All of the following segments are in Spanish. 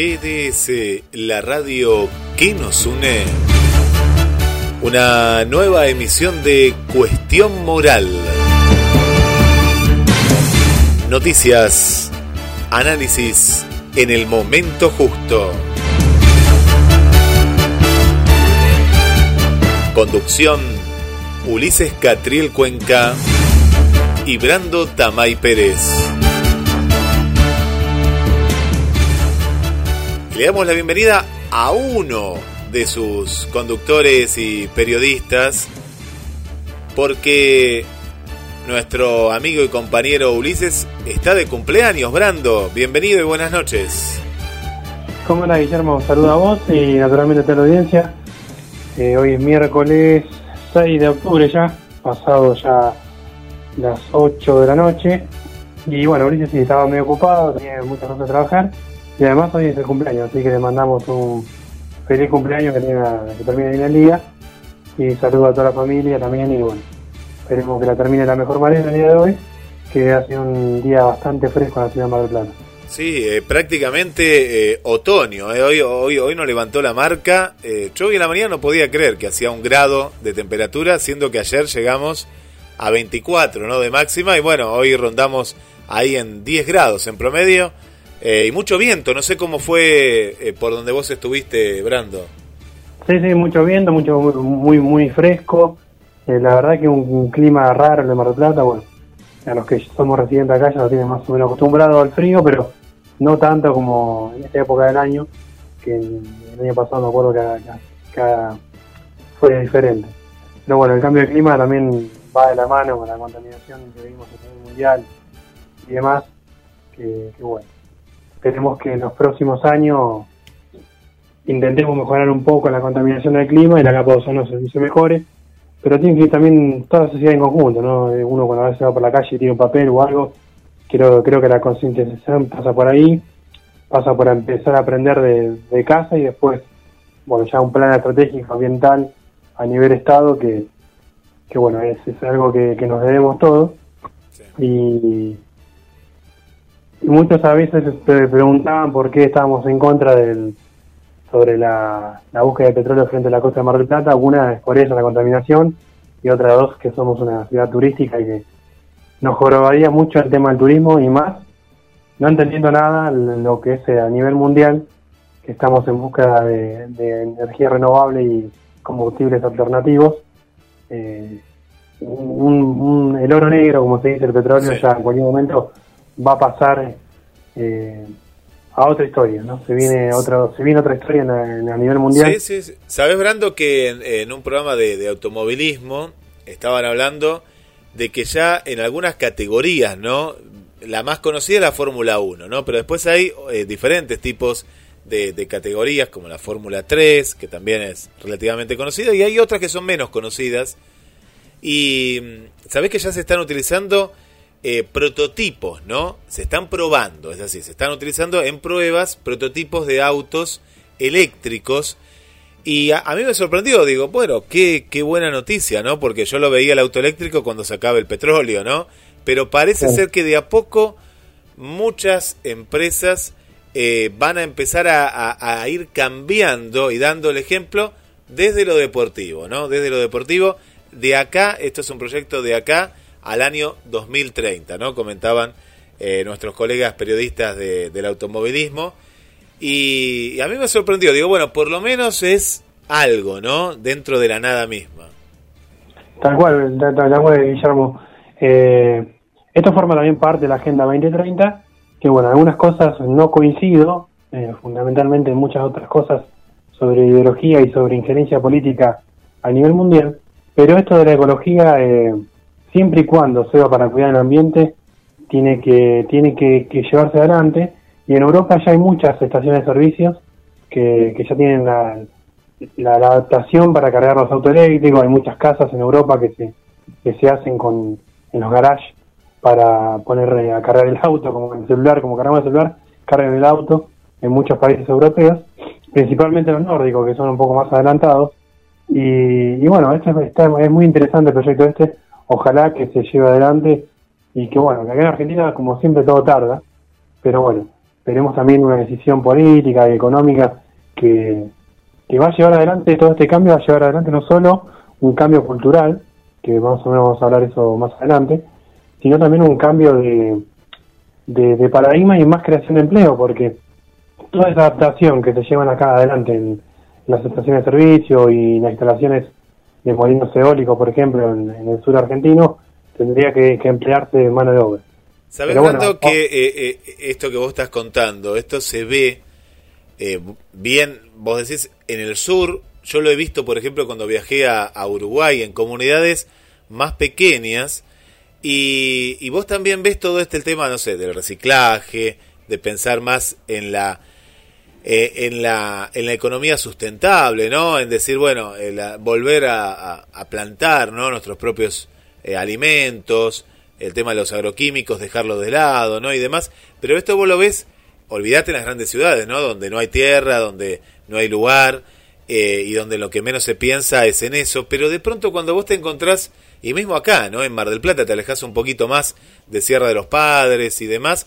GDS, la radio que nos une. Una nueva emisión de Cuestión Moral. Noticias, análisis en el momento justo. Conducción, Ulises Catriel Cuenca y Brando Tamay Pérez. Le damos la bienvenida a uno de sus conductores y periodistas, porque nuestro amigo y compañero Ulises está de cumpleaños. Brando, bienvenido y buenas noches. ¿Cómo andás, Guillermo? Saludo a vos y naturalmente a toda la audiencia. Eh, hoy es miércoles 6 de octubre ya, pasado ya las 8 de la noche. Y bueno, Ulises sí estaba medio ocupado, tenía muchas cosas que trabajar. Y además hoy es el cumpleaños, así que le mandamos un feliz cumpleaños que, tenga, que termine bien el día. Y saludo a toda la familia también. Y bueno, esperemos que la termine de la mejor manera el día de hoy, que ha sido un día bastante fresco en la ciudad de Mar del Plata. Sí, eh, prácticamente eh, otoño. eh. Hoy, hoy, hoy no levantó la marca. Eh, yo hoy en la mañana no podía creer que hacía un grado de temperatura, siendo que ayer llegamos a 24 ¿no? de máxima. Y bueno, hoy rondamos ahí en 10 grados en promedio. Eh, y mucho viento. No sé cómo fue eh, por donde vos estuviste, Brando. Sí, sí, mucho viento, mucho muy muy fresco. Eh, la verdad que un, clima raro el de Mar del Plata, bueno, a los que somos residentes acá ya lo tienen más o menos acostumbrado al frío, pero no tanto como en esta época del año, que en- el año pasado me acuerdo que, fue diferente. Pero bueno, el cambio de clima también va de la mano con la contaminación que vimos a nivel mundial y demás, que, que bueno, esperemos que en los próximos años intentemos mejorar un poco la contaminación del clima y la capa de ozono se, se mejore, pero tiene que ir también toda la sociedad en conjunto, ¿no? Eh, Uno cuando a veces va por la calle y tiene un papel o algo, creo, creo que la concientización pasa por ahí, pasa por empezar a aprender de, de casa y después, bueno, ya un plan estratégico ambiental a nivel Estado que, que bueno, es, es algo que, que nos debemos todos. Y, y muchos a veces se preguntaban por qué estábamos en contra del sobre la, la búsqueda de petróleo frente a la costa de Mar del Plata. Una es por eso la contaminación y otra dos que somos una ciudad turística y que nos jorobaría mucho el tema del turismo y más, no entendiendo nada lo que es a nivel mundial, que estamos en búsqueda de, de energía renovable y combustibles alternativos. Eh, un, un- el oro negro, como se dice, el petróleo, Sí. ya en cualquier momento va a pasar eh, a otra historia, ¿no? Se viene otro, se viene otra historia en a, en a nivel mundial. Sí, sí, sí. Sabes, Brando, que en, en un programa de, de automovilismo estaban hablando de que ya en algunas categorías, ¿no? La más conocida es la Fórmula 1, ¿no? Pero después hay eh, diferentes tipos de, de categorías, como la Fórmula 3, que también es relativamente conocida, y hay otras que son menos conocidas. Y mm, sabés que ya se están utilizando eh, prototipos, ¿no? Se están probando, es así, se están utilizando en pruebas prototipos de autos eléctricos. Y a, a mí me sorprendió, digo, bueno, qué, qué buena noticia, ¿no? Porque yo lo veía el auto eléctrico cuando se acaba el petróleo, ¿no? Pero parece ser que de a poco muchas empresas eh, van a empezar a, a- a ir cambiando y dando el ejemplo desde lo deportivo, ¿no? Desde lo deportivo, de acá, esto es un proyecto de acá al año 2030, ¿no? Comentaban eh, nuestros colegas periodistas de- del automovilismo. Y, a mí me sorprendió, digo, bueno, por lo menos es algo, ¿no? Dentro de la nada misma. Tal cual, tal cual, Guillermo. Eh, esto forma también parte de la Agenda 2030, que bueno, algunas cosas no coincido, eh, fundamentalmente en muchas otras cosas sobre ideología y sobre injerencia política a nivel mundial, pero esto de la ecología eh, siempre y cuando sea para cuidar el ambiente, tiene que, tiene que, llevarse adelante. Y en Europa ya hay muchas estaciones de servicios que, que ya tienen la, adaptación para cargar los autos eléctricos. Hay muchas casas en Europa que se, que se hacen con, en los garages para poner eh, a cargar el auto, como el celular, como cargamos el celular, cargan el auto en muchos países europeos, principalmente los nórdicos, que son un poco más adelantados. Y, y bueno, este está, es muy interesante el proyecto este, ojalá que se lleve adelante y que bueno, que acá en Argentina como siempre todo tarda, pero bueno, esperemos también una decisión política y económica que, que va a llevar adelante todo este cambio, va a llevar adelante no solo un cambio cultural, que más o menos vamos a hablar eso más adelante, sino también un cambio de, de, de paradigma y más creación de empleo, porque toda esa adaptación que se llevan acá adelante en las estaciones de servicio y las instalaciones de molinos eólicos, por ejemplo, en, en el sur argentino, tendría que, que emplearse mano de obra. ¿Sabes bueno, tanto oh. que eh, eh, esto que vos estás contando, esto se ve eh, bien, vos decís, en el sur, yo lo he visto, por ejemplo, cuando viajé a, a Uruguay, en comunidades más pequeñas, y, y vos también ves todo este el tema, no sé, del reciclaje, de pensar más en la eh, en la en la economía sustentable, ¿no? En decir, bueno, a- volver a, a- plantar, ¿no? Nuestros propios eh, alimentos, el tema de los agroquímicos, dejarlos de lado, ¿no? Y demás. Pero esto vos lo ves, olvídate en las grandes ciudades, ¿no? Donde no hay tierra, donde no hay lugar eh, y donde lo que menos se piensa es en eso. Pero de pronto cuando vos te encontrás, y mismo acá, ¿no? En Mar del Plata te alejas un poquito más de Sierra de los Padres y demás,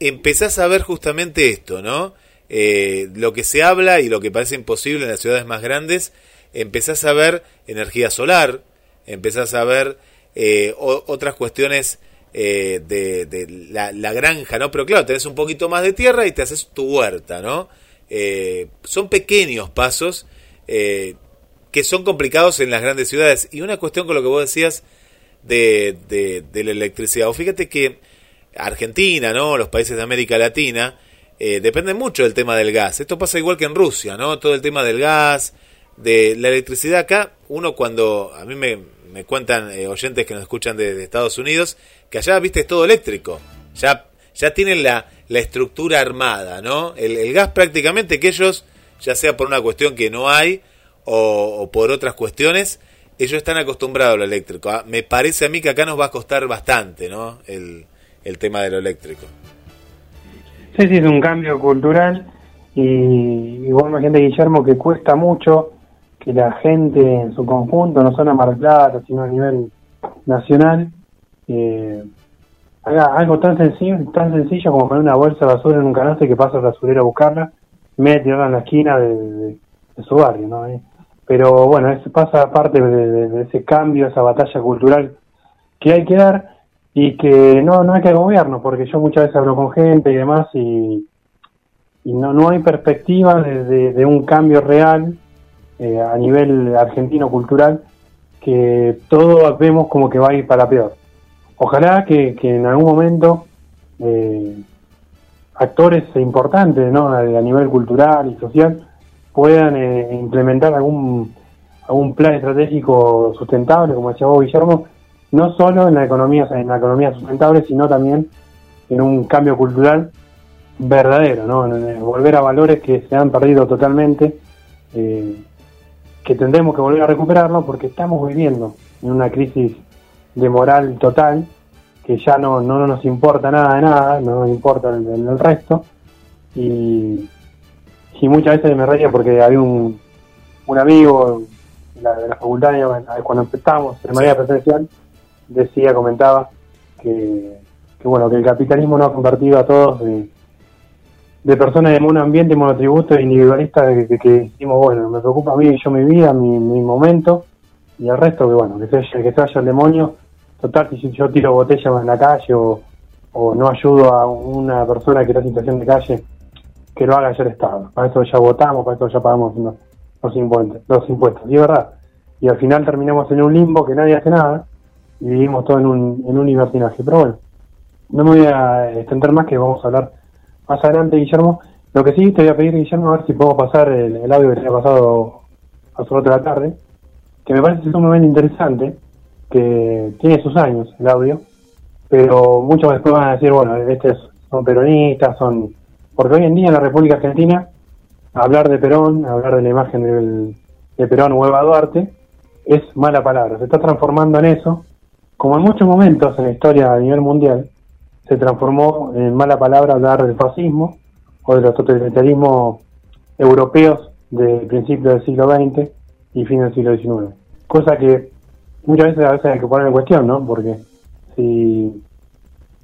empezás a ver justamente esto, ¿no? Eh, lo que se habla y lo que parece imposible en las ciudades más grandes, empezás a ver energía solar, empezás a ver eh, otras cuestiones eh, de, la, granja, ¿no? Pero claro, tenés un poquito más de tierra y te haces tu huerta, ¿no? Eh, son pequeños pasos que son complicados en las grandes ciudades. Y una cuestión con lo que vos decías de, de, de la electricidad. O fíjate que Argentina, ¿no? Los países de América Latina eh, dependen mucho del tema del gas. Esto pasa igual que en Rusia, ¿no? Todo el tema del gas, de la electricidad acá. Uno cuando a mí me, me cuentan eh, oyentes que nos escuchan de, Estados Unidos que allá, viste, es todo eléctrico. Ya ya tienen la, la estructura armada, ¿no? El, el gas prácticamente que ellos, ya sea por una cuestión que no hay o, o por otras cuestiones, ellos están acostumbrados a lo eléctrico. Ah, Me parece a mí que acá nos va a costar bastante, ¿no? El, el tema de lo eléctrico. Sí, sí, es un cambio cultural y igual imagínate Guillermo que cuesta mucho que la gente en su conjunto, no solo en Mar sino a nivel nacional, eh, haga algo tan sencillo, tan sencillo como poner una bolsa de basura en un canasto y que pasa el basurero a buscarla, en en la esquina de, su barrio, ¿no? Eh, Pero bueno, eso pasa parte de ese cambio, esa batalla cultural que hay que dar y que no, no hay que gobierno, porque yo muchas veces hablo con gente y demás y, no, no hay perspectiva de, un cambio real eh, a nivel argentino cultural que todo vemos como que va a ir para peor. Ojalá que, que en algún momento eh, actores importantes ¿no? a, a nivel cultural y social puedan eh, implementar algún, algún plan estratégico sustentable, como decía vos, Guillermo, no solo en la economía en la economía sustentable, sino también en un cambio cultural verdadero, ¿no? En- en volver a valores que se han perdido totalmente, eh, que tendremos que volver a recuperarlo porque estamos viviendo en una crisis de moral total, que ya no, no, no nos importa nada de nada, no nos importa el, resto, y, y muchas veces me reía porque había un, un amigo de la, de la facultad, cuando empezamos de manera presencial, decía, comentaba que, bueno, que el capitalismo no ha convertido a todos de, de personas de monoambiente, monotributo, individualistas, que, que, decimos, bueno, me preocupa a mí, yo mi vida, mi, mi momento, y el resto que bueno, que se, vaya- que se vaya el demonio, total, si yo tiro botellas en la calle o, no ayudo a una persona que está en situación de calle, que lo haga ya el Estado. Para eso ya votamos, para eso ya pagamos los, los impuestos, los impuestos. Y es verdad. Y al final terminamos en un limbo que nadie hace nada y vivimos todo en un, en un libertinaje. Pero bueno, no me voy a extender más que vamos a hablar más adelante, Guillermo. Lo que sí te voy a pedir, Guillermo, a ver si puedo pasar el, audio que te había pasado hace rato de la tarde, que me parece sumamente interesante, que tiene sus años el audio, pero muchos después van a decir, bueno, estos son peronistas, son... Porque hoy en día en la República Argentina, hablar de Perón, hablar de la imagen del, de Perón o Eva Duarte, es mala palabra, se está transformando en eso, como en muchos momentos en la historia a nivel mundial, se transformó en mala palabra hablar del fascismo o de los totalitarismos europeos de principios del siglo XX y fin del siglo XIX. Cosa que muchas veces a veces hay que poner en cuestión, ¿no? Porque si,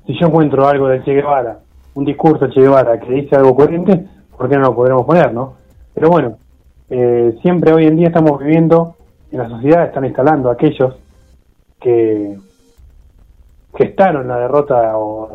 si yo encuentro algo del Che Guevara, un discurso de Che Guevara que dice algo coherente, ¿por qué no lo podremos poner, no? Pero bueno, eh, siempre hoy en día estamos viviendo, en la sociedad están instalando aquellos que gestaron la derrota o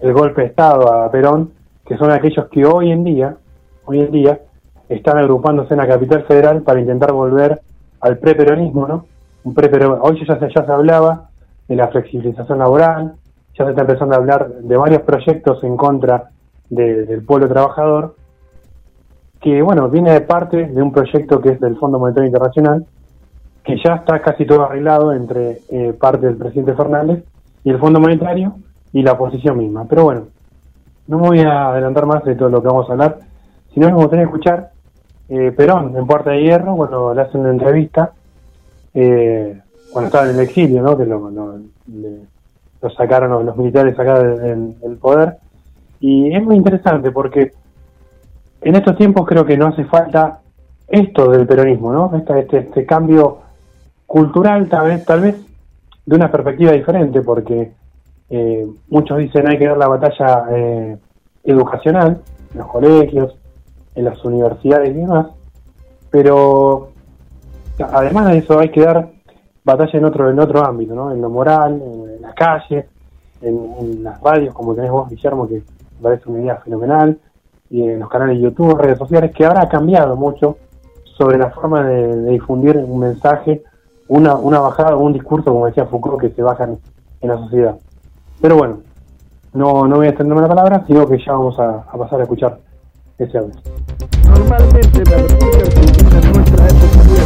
el, golpe de Estado a Perón, que son aquellos que hoy en día, hoy en día, están agrupándose en la capital federal para intentar volver al preperonismo, ¿no? Un pre hoy ya se, ya se hablaba de la flexibilización laboral, ya se está empezando a hablar de varios proyectos en contra de- del pueblo trabajador, que bueno, viene de parte de un proyecto que es del Fondo Monetario Internacional, que ya está casi todo arreglado entre eh, parte del presidente Fernández y el Fondo Monetario y la oposición misma. Pero bueno, no me voy a adelantar más de todo lo que vamos a hablar, sino que me gustaría escuchar eh, Perón en Puerta de Hierro cuando le hacen una entrevista, eh, cuando estaba en el exilio, ¿no? que lo, lo- le- lo sacaron los, militares acá del, del- poder. Y es muy interesante porque en estos tiempos creo que no hace falta esto del peronismo, ¿no? Esta- este, este cambio cultural tal vez, tal vez de una perspectiva diferente, porque eh, muchos dicen hay que dar la batalla eh, educacional en los colegios, en las universidades y demás, pero además de eso hay que dar batalla en otro en otro ámbito, ¿no? En lo moral, en, en las calles, en, las radios, como tenés vos, Guillermo, que me parece una idea fenomenal, y en los canales de YouTube, redes sociales, que ahora ha cambiado mucho sobre la forma de difundir un mensaje, una, una bajada o un discurso, como decía Foucault, que se bajan en la sociedad. Pero bueno, no, no voy a extenderme la palabra, sino que ya vamos a, pasar a escuchar ese audio. Normalmente la República Argentina en nuestra época había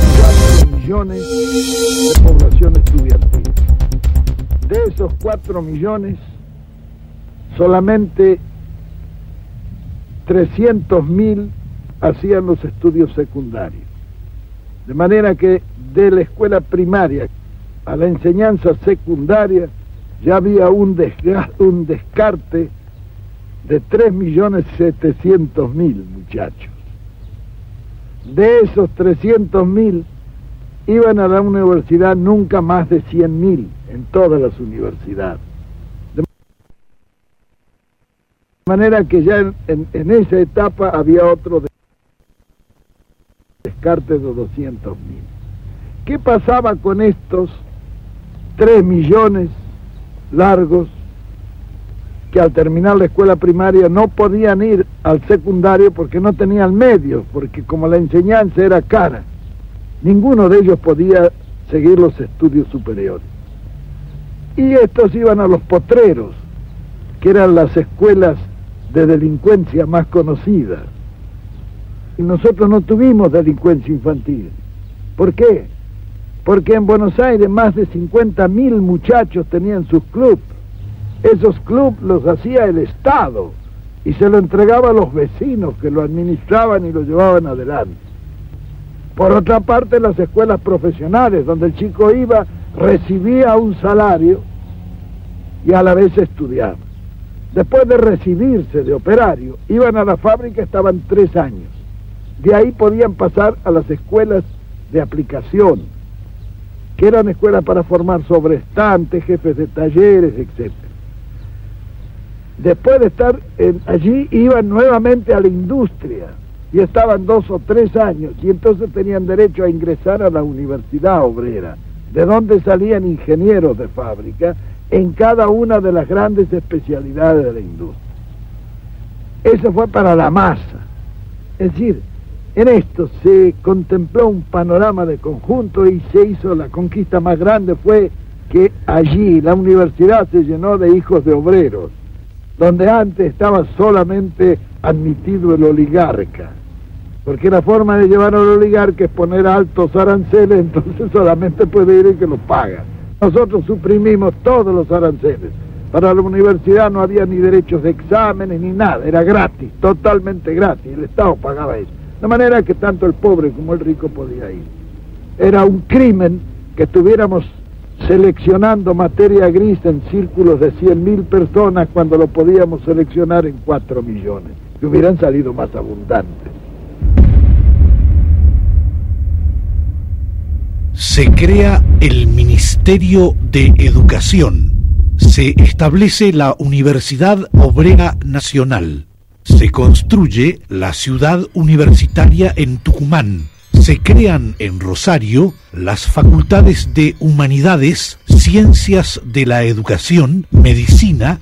4 millones de población estudiantil. De esos 4 millones, solamente 300 mil hacían los estudios secundarios. De manera que de la escuela primaria a la enseñanza secundaria ya había un, desga- un descarte de 3.700.000 muchachos. De esos 300.000 iban a la universidad nunca más de 100.000 en todas las universidades. De manera que ya en, en- esa etapa había otro de- descarte de 200.000. ¿Qué pasaba con estos 3 millones largos que al terminar la escuela primaria no podían ir al secundario porque no tenían medios, porque como la enseñanza era cara, ninguno de ellos podía seguir los estudios superiores. Y estos iban a los potreros, que eran las escuelas de delincuencia más conocidas. Y nosotros no tuvimos delincuencia infantil. ¿Por qué? Porque en Buenos Aires más de 50 mil muchachos tenían sus clubes. Esos clubes los hacía el Estado y se lo entregaba a los vecinos que lo administraban y lo llevaban adelante. Por otra parte, las escuelas profesionales, donde el chico iba, recibía un salario y a la vez estudiaba. Después de recibirse de operario, iban a la fábrica, estaban tres años. De ahí podían pasar a las escuelas de aplicación, que eran escuelas para formar sobrestantes, jefes de talleres, etc. Después de estar allí, iban nuevamente a la industria y estaban dos o tres años y entonces tenían derecho a ingresar a la universidad obrera, de donde salían ingenieros de fábrica en cada una de las grandes especialidades de la industria. Eso fue para la masa. Es decir, en esto se contempló un panorama de conjunto y se hizo la conquista más grande fue que allí la universidad se llenó de hijos de obreros, donde antes estaba solamente admitido el oligarca, porque la forma de llevar al oligarca es poner altos aranceles, entonces solamente puede ir el que lo paga, Nosotros suprimimos todos los aranceles. Para la universidad no había ni derechos de exámenes ni nada, era gratis, totalmente gratis, el Estado pagaba eso. De manera que tanto el pobre como el rico podía ir. Era un crimen que estuviéramos seleccionando materia gris en círculos de 100.000 personas cuando lo podíamos seleccionar en 4 millones, que hubieran salido más abundantes. Se crea el Ministerio de Educación. Se establece la Universidad Obrera Nacional. Se construye la ciudad universitaria en Tucumán. Se crean en Rosario las facultades de Humanidades, Ciencias de la Educación, Medicina,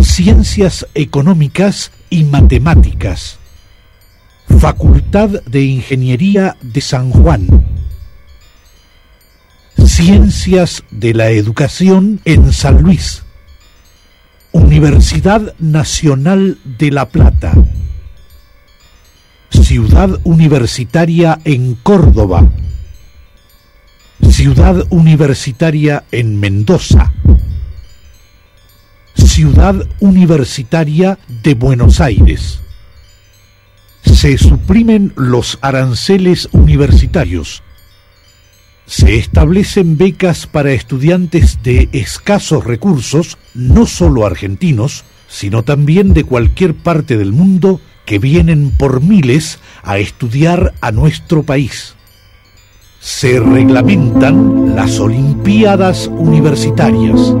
Ciencias Económicas y Matemáticas. Facultad de Ingeniería de San Juan. Ciencias de la Educación en San Luis. Universidad Nacional de La Plata. Ciudad Universitaria en Córdoba. Ciudad Universitaria en Mendoza. Ciudad Universitaria de Buenos Aires. Se suprimen los aranceles universitarios. Se establecen becas para estudiantes de escasos recursos, no solo argentinos, sino también de cualquier parte del mundo que vienen por miles a estudiar a nuestro país. Se reglamentan las Olimpiadas Universitarias.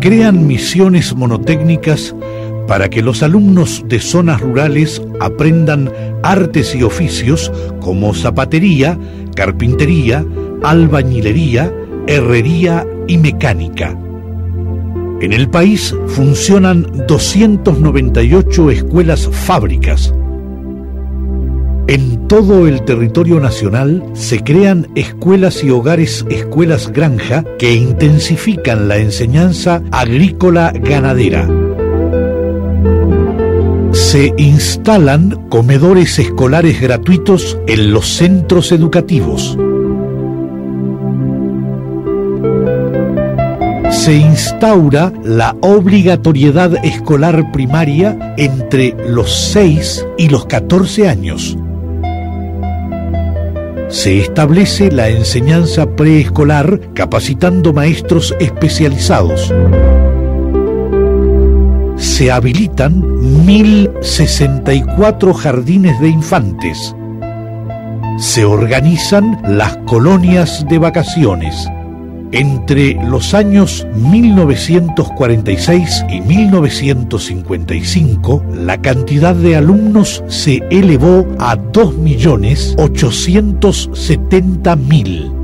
Crean misiones monotécnicas para que los alumnos de zonas rurales aprendan artes y oficios como zapatería, carpintería, albañilería, herrería y mecánica. En el país funcionan 298 escuelas fábricas, en todo el territorio nacional se crean escuelas y hogares escuelas granja que intensifican la enseñanza agrícola ganadera. Se instalan comedores escolares gratuitos en los centros educativos. se instaura la obligatoriedad escolar primaria entre los 6 y los 14 años se establece la enseñanza preescolar capacitando maestros especializados. Se habilitan 1.064 jardines de infantes. Se organizan las colonias de vacaciones entre los años 1946 y 1955, la cantidad de alumnos se elevó a 2.870.000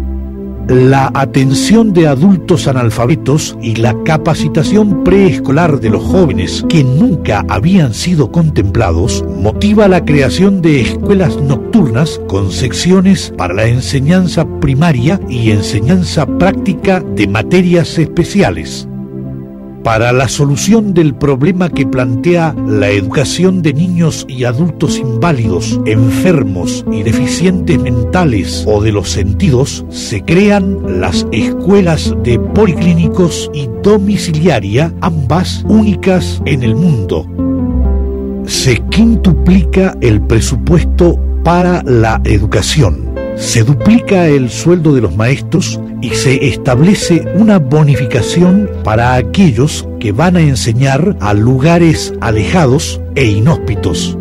la atención de adultos analfabetos y la capacitación preescolar de los jóvenes que nunca habían sido contemplados motiva la creación de escuelas nocturnas con secciones para la enseñanza primaria y enseñanza práctica de materias especiales para la solución del problema que plantea la educación de niños y adultos inválidos, enfermos y deficientes mentales o de los sentidos, se crean las escuelas de policlínicos y domiciliaria, ambas únicas en el mundo. Se quintuplica el presupuesto para la educación se duplica el sueldo de los maestros y se establece una bonificación para aquellos que van a enseñar a lugares alejados e inhóspitos.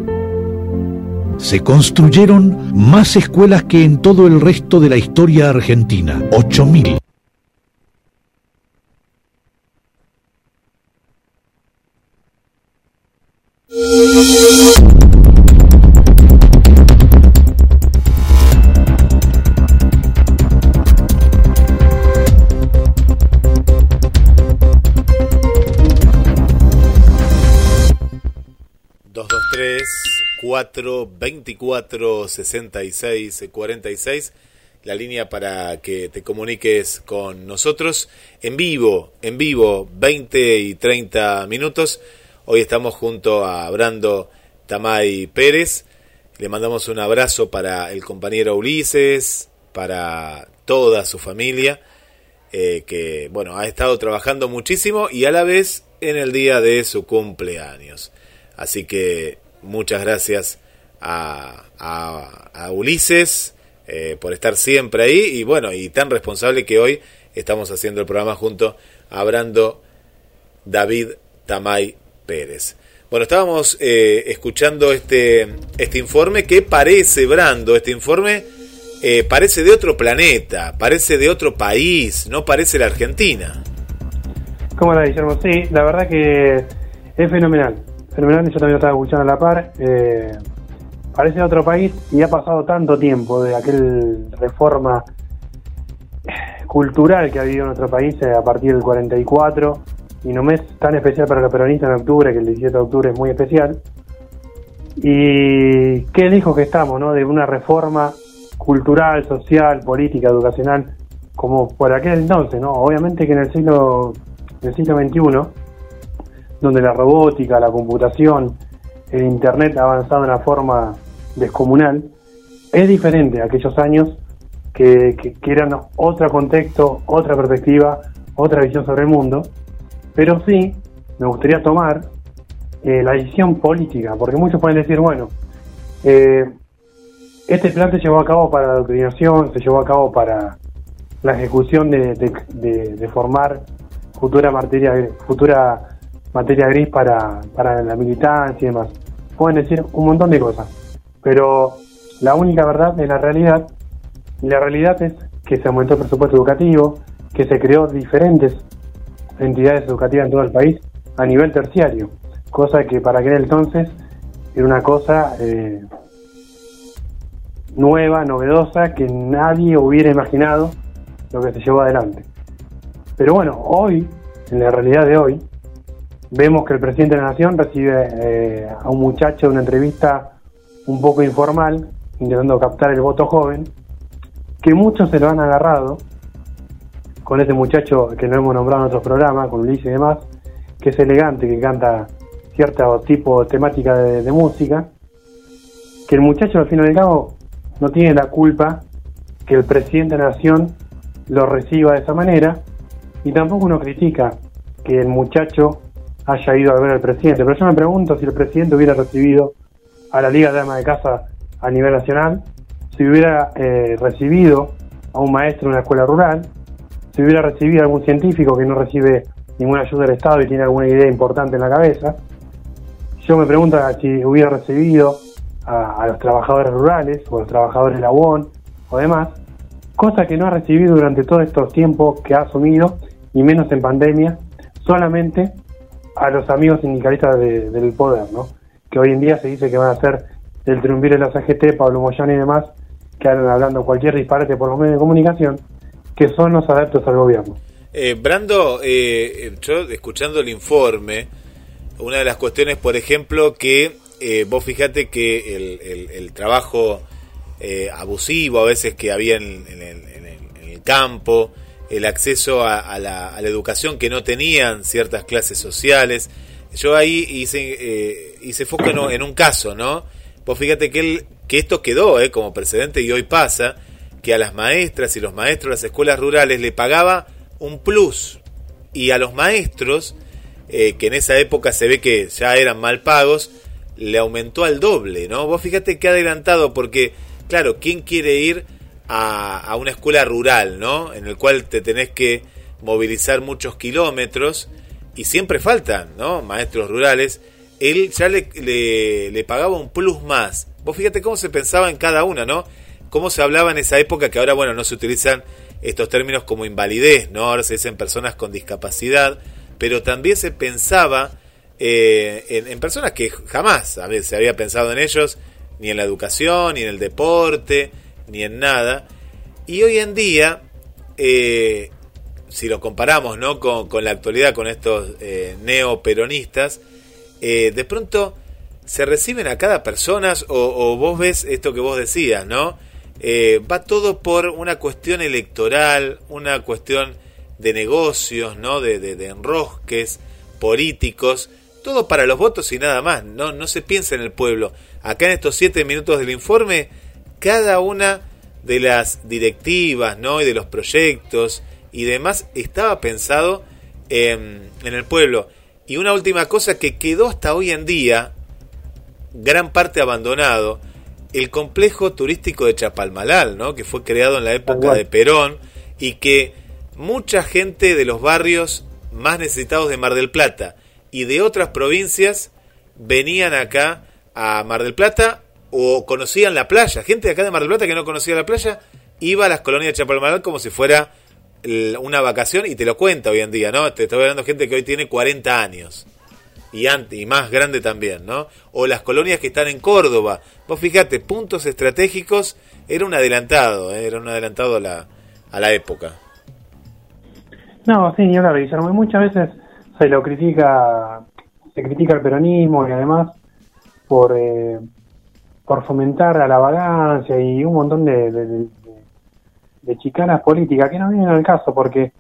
Se construyeron más escuelas que en todo el resto de la historia argentina, 8.000. 223 424 66 46 la línea para que te comuniques con nosotros en vivo, en vivo, 20 y 30 minutos. Hoy estamos junto a Brando Tamay Pérez. Le mandamos un abrazo para el compañero Ulises, para toda su familia, eh, que bueno, ha estado trabajando muchísimo y a la vez en el día de su cumpleaños. Así que muchas gracias a, a, Ulises eh, por estar siempre ahí y bueno, y tan responsable que hoy estamos haciendo el programa junto a Brando David Tamay Pérez. Bueno, estábamos eh, escuchando este, este informe que parece, Brando, este informe eh, parece de otro planeta, parece de otro país, no parece la Argentina. ¿Cómo la Guillermo? Sí, la verdad que es fenomenal. Fenomenal, yo también estaba escuchando a la par. Eh, parece otro país y ha pasado tanto tiempo de aquel reforma cultural que ha habido en nuestro país a partir del 44 y no es tan especial para los peronistas en octubre, que el 17 de octubre es muy especial. Y qué lejos que estamos, ¿no? De una reforma cultural, social, política, educacional, como por aquel entonces, ¿no? Obviamente que en el siglo, en el siglo XXI, donde la robótica, la computación, el Internet ha avanzado de una forma descomunal, es diferente a aquellos años que, eran otro contexto, otra perspectiva, otra visión sobre el mundo. Pero sí, me gustaría tomar eh, la decisión política, porque muchos pueden decir, bueno, eh, este plan se llevó a cabo para la doctrinación, se llevó a cabo para la ejecución de, formar futura materia, futura materia gris para, para la militancia y demás. Pueden decir un montón de cosas, pero la única verdad es la realidad, la realidad es que se aumentó el presupuesto educativo, que se creó diferentes entidades educativas en todo el país a nivel terciario, cosa que para aquel entonces era una cosa eh, nueva, novedosa, que nadie hubiera imaginado lo que se llevó adelante. Pero bueno, hoy, en la realidad de hoy, vemos que el presidente de la Nación recibe eh, a un muchacho de una entrevista un poco informal, intentando captar el voto joven, que muchos se lo han agarrado con ese muchacho que lo hemos nombrado en otros programas, con Ulises y demás, que es elegante, que canta cierto tipo temática de, música, que el muchacho al fin y al cabo no tiene la culpa que el presidente de la nación lo reciba de esa manera, y tampoco uno critica que el muchacho haya ido a ver al presidente, pero yo me pregunto si el presidente hubiera recibido a la Liga de Damas de Casa a nivel nacional, si hubiera eh, recibido a un maestro en una escuela rural, si hubiera recibido algún científico que no recibe ninguna ayuda del Estado y tiene alguna idea importante en la cabeza. Yo me pregunto si hubiera recibido a, los trabajadores rurales o a los trabajadores de la UON o demás, cosa que no ha recibido durante todos estos tiempos que ha asumido, y menos en pandemia, solamente a los amigos sindicalistas del poder, ¿no? que hoy en día se dice que van a ser el triunvir de la CGT, Pablo Moyano y demás, que andan hablando cualquier disparate por los medios de comunicación, que son los adeptos al gobierno. Eh, Brando, eh, yo escuchando el informe, una de las cuestiones, por ejemplo, que eh, vos fijate que el, trabajo eh, abusivo a veces que había en, el, campo, el acceso a, la, educación que no tenían ciertas clases sociales. Yo ahí hice, hice foco en, un caso, ¿no? Vos fíjate que, él, que esto quedó como precedente y hoy pasa que a las maestras y los maestros de las escuelas rurales le pagaba un plus y a los maestros, eh, que en esa época se ve que ya eran mal pagos, le aumentó al doble, ¿no? Vos fíjate que adelantado porque, claro, ¿quién quiere ir a, una escuela rural, ¿no? En el cual te tenés que movilizar muchos kilómetros y siempre faltan, ¿no? Maestros rurales. Él ya le, le, pagaba un plus más. Vos fíjate cómo se pensaba en cada una, ¿no? cómo se hablaba en esa época, que ahora, bueno, no se utilizan estos términos como invalidez, ¿no? Ahora se dicen personas con discapacidad, pero también se pensaba eh, en, personas que jamás a veces se había pensado en ellos, ni en la educación, ni en el deporte, ni en nada. Y hoy en día, eh, si lo comparamos ¿no? con, la actualidad, con estos eh, neoperonistas, de pronto ¿se reciben a cada persona o, vos ves esto que vos decías, ¿no? Eh, va todo por una cuestión electoral, una cuestión de negocios, ¿no? De, de, enrosques políticos, todo para los votos y nada más, no, no se piensa en el pueblo. Acá en estos siete minutos del informe, cada una de las directivas, ¿no? Y de los proyectos y demás estaba pensado en, en el pueblo. Y una última cosa que quedó hasta hoy en día, gran parte abandonado, el complejo turístico de Chapalmalal, ¿no? que fue creado en la época de Perón y que mucha gente de los barrios más necesitados de Mar del Plata y de otras provincias venían acá a Mar del Plata o conocían la playa. Gente de acá de Mar del Plata que no conocía la playa iba a las colonias de Chapalmalal como si fuera una vacación y te lo cuenta hoy en día, ¿no? Te estoy hablando de gente que hoy tiene 40 años y, antes, y más grande también, ¿no? O las colonias que están en Córdoba. Vos fíjate, puntos estratégicos, era un adelantado, ¿eh? era un adelantado a la, a la época. No, sí, yo Guillermo, y muchas veces se lo critica, se critica el peronismo y además por, eh, por fomentar a la vagancia y un montón de, de chicanas políticas que no vienen al caso, porque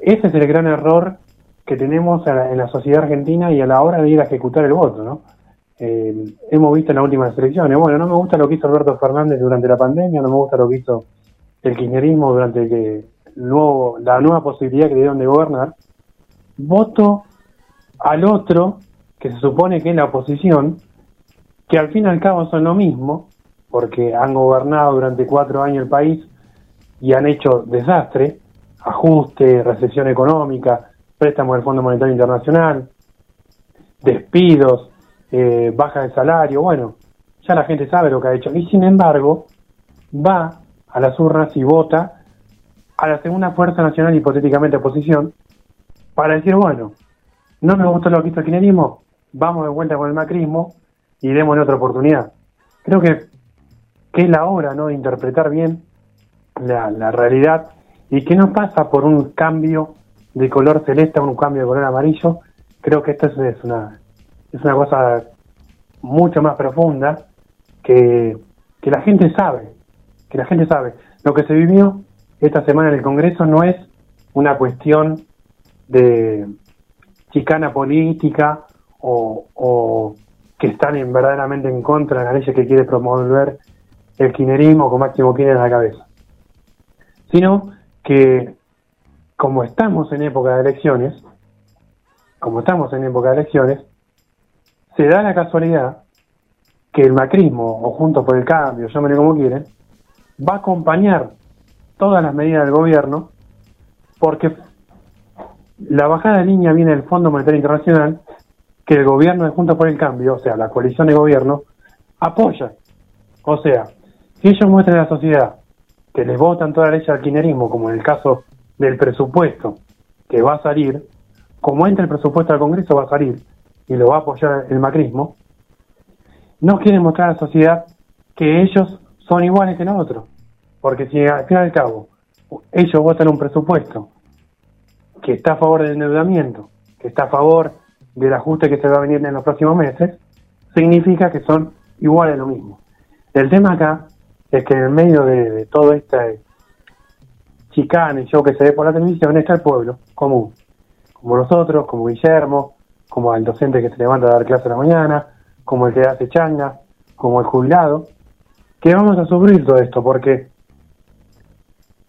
ese es el gran error que tenemos en la sociedad argentina y a la hora de ir a ejecutar el voto, ¿no? Eh, hemos visto en las últimas elecciones, bueno, no me gusta lo que hizo Alberto Fernández durante la pandemia, no me gusta lo que hizo el kirchnerismo durante que nuevo, la nueva posibilidad que dieron de gobernar, voto al otro, que se supone que es la oposición, que al fin y al cabo son lo mismo, porque han gobernado durante cuatro años el país y han hecho desastre, ajuste, recesión económica, préstamos del Fondo Monetario Internacional, despidos, eh, baja de salario, bueno, ya la gente sabe lo que ha hecho. Y sin embargo, va a las urnas y vota a la segunda fuerza nacional, hipotéticamente oposición, para decir, bueno, no me gustó lo que hizo el kirchnerismo, vamos de vuelta con el macrismo y démosle otra oportunidad. Creo que que es la hora ¿no? de interpretar bien la, realidad y que no pasa por un cambio de color celeste o un cambio de color amarillo. Creo que esto es una, es una cosa mucho más profunda que, que la gente sabe, que la gente sabe. Lo que se vivió esta semana en el Congreso no es una cuestión de chicana política o que están en, verdaderamente en contra de la ley que quiere promover el kinerismo con Máximo Kirchner en la cabeza, sino que como estamos en época de elecciones, como estamos en época de elecciones, se da la casualidad que el macrismo, o Juntos por el Cambio, llámenle como quieren, va a acompañar todas las medidas del gobierno, porque la bajada de línea viene del Fondo Monetario Internacional, que el gobierno de Juntos por el Cambio, o sea, la coalición de gobierno, apoya. O sea, si ellos muestran a la sociedad que les votan toda la ley al quinerismo, como en el caso del presupuesto que va a salir, como entra el presupuesto al Congreso va a salir y lo va a apoyar el macrismo, no quieren mostrar a la sociedad que ellos son iguales que nosotros. Porque si al fin y al cabo ellos votan un presupuesto que está a favor del endeudamiento, que está a favor del ajuste que se va a venir en los próximos meses, significa que son iguales lo mismo. El tema acá es que en medio de, todo este chicane y show que se ve por la televisión está el pueblo común, como nosotros, como Guillermo, como el docente que se levanta a dar clase a la mañana, como el que hace changa, como el jubilado, que vamos a sufrir todo esto, porque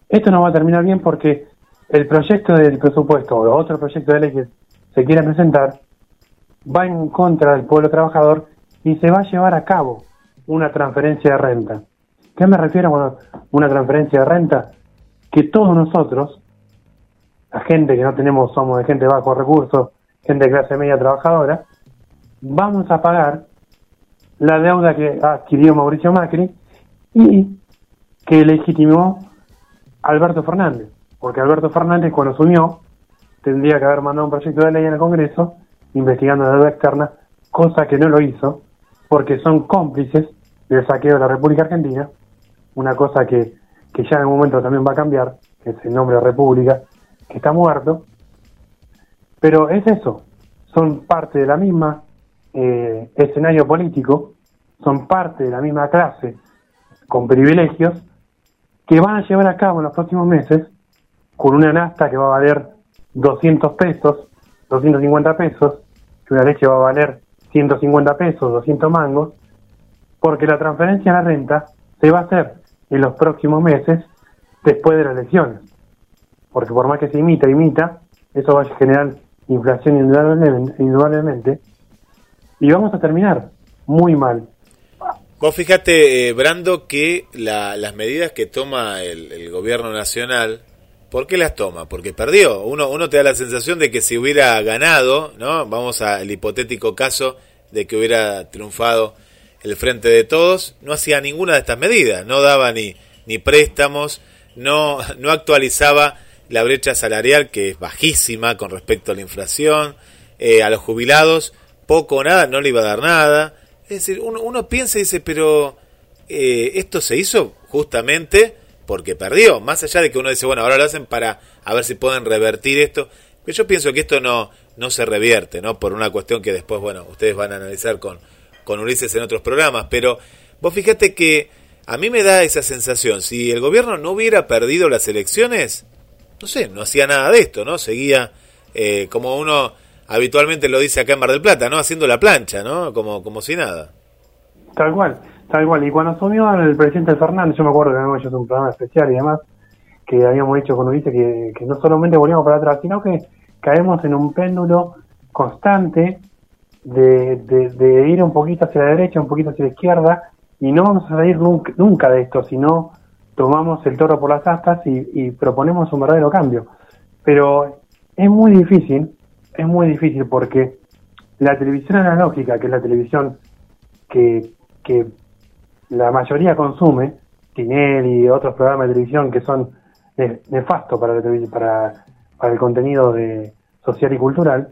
esto no va a terminar bien porque el proyecto del presupuesto o otro proyecto de ley que se quiere presentar va en contra del pueblo trabajador y se va a llevar a cabo una transferencia de renta. ¿Qué me refiero con una transferencia de renta? Que todos nosotros, la gente que no tenemos, somos de gente de bajos recursos, gente de clase media trabajadora, vamos a pagar la deuda que adquirió Mauricio Macri y que legitimó Alberto Fernández. Porque Alberto Fernández cuando asumió tendría que haber mandado un proyecto de ley en el Congreso investigando deuda externa, cosa que no lo hizo, porque son cómplices del saqueo de la República Argentina una cosa que, que ya en un momento también va a cambiar, que es el nombre de República, que está muerto, pero es eso, son parte de la misma eh, escenario político, son parte de la misma clase, con privilegios, que van a llevar a cabo en los próximos meses con una nasta que va a valer 200 pesos, 250 pesos, que una leche va a valer 150 pesos, 200 mangos, porque la transferencia a la renta se va a hacer en los próximos meses después de las elecciones. Porque por más que se imita, imita, eso va a generar inflación indudablemente, y vamos a terminar muy mal. Vos fíjate, eh, Brando, que la- las medidas que toma el gobierno nacional, ¿por qué las toma? Porque perdió. Uno, uno te da la sensación de que si hubiera ganado, ¿no? Vamos al hipotético caso de que hubiera triunfado el Frente de Todos, no hacía ninguna de estas medidas, no daba ni, ni préstamos, no, no actualizaba la brecha salarial, que es bajísima con respecto a la inflación, eh, a los jubilados, poco o nada, no le iba a dar nada. Es decir, uno, uno piensa y dice, pero eh, esto se hizo justamente porque perdió, más allá de que uno dice, bueno, ahora lo hacen para a ver si pueden revertir esto, pero yo pienso que esto no, no se revierte, ¿no? Por una cuestión que después, bueno, ustedes van a analizar con, con Ulises en otros programas, pero vos fíjate que a mí me da esa sensación, si el gobierno no hubiera perdido las elecciones, no sé, no hacía nada de esto, ¿no? Seguía eh, como uno habitualmente lo dice acá en Mar del Plata, ¿no? Haciendo la plancha, ¿no? Como, como si nada. Tal cual, tal cual. Y cuando asumió el presidente Fernández, yo me acuerdo que habíamos hecho un programa especial y demás, que habíamos dicho con Ulises que, no solamente volvíamos para atrás, sino que caemos en un péndulo constante de, de, ir un poquito hacia la derecha, un poquito hacia la izquierda, y no vamos a salir nunca, nunca de esto, sino tomamos el toro por las astas y, y proponemos un verdadero cambio. Pero es muy difícil, es muy difícil porque la televisión analógica, que es la televisión que, que la mayoría consume, Tinelli y otros programas de televisión que son ne- nefastos para, para, para el contenido de social y cultural,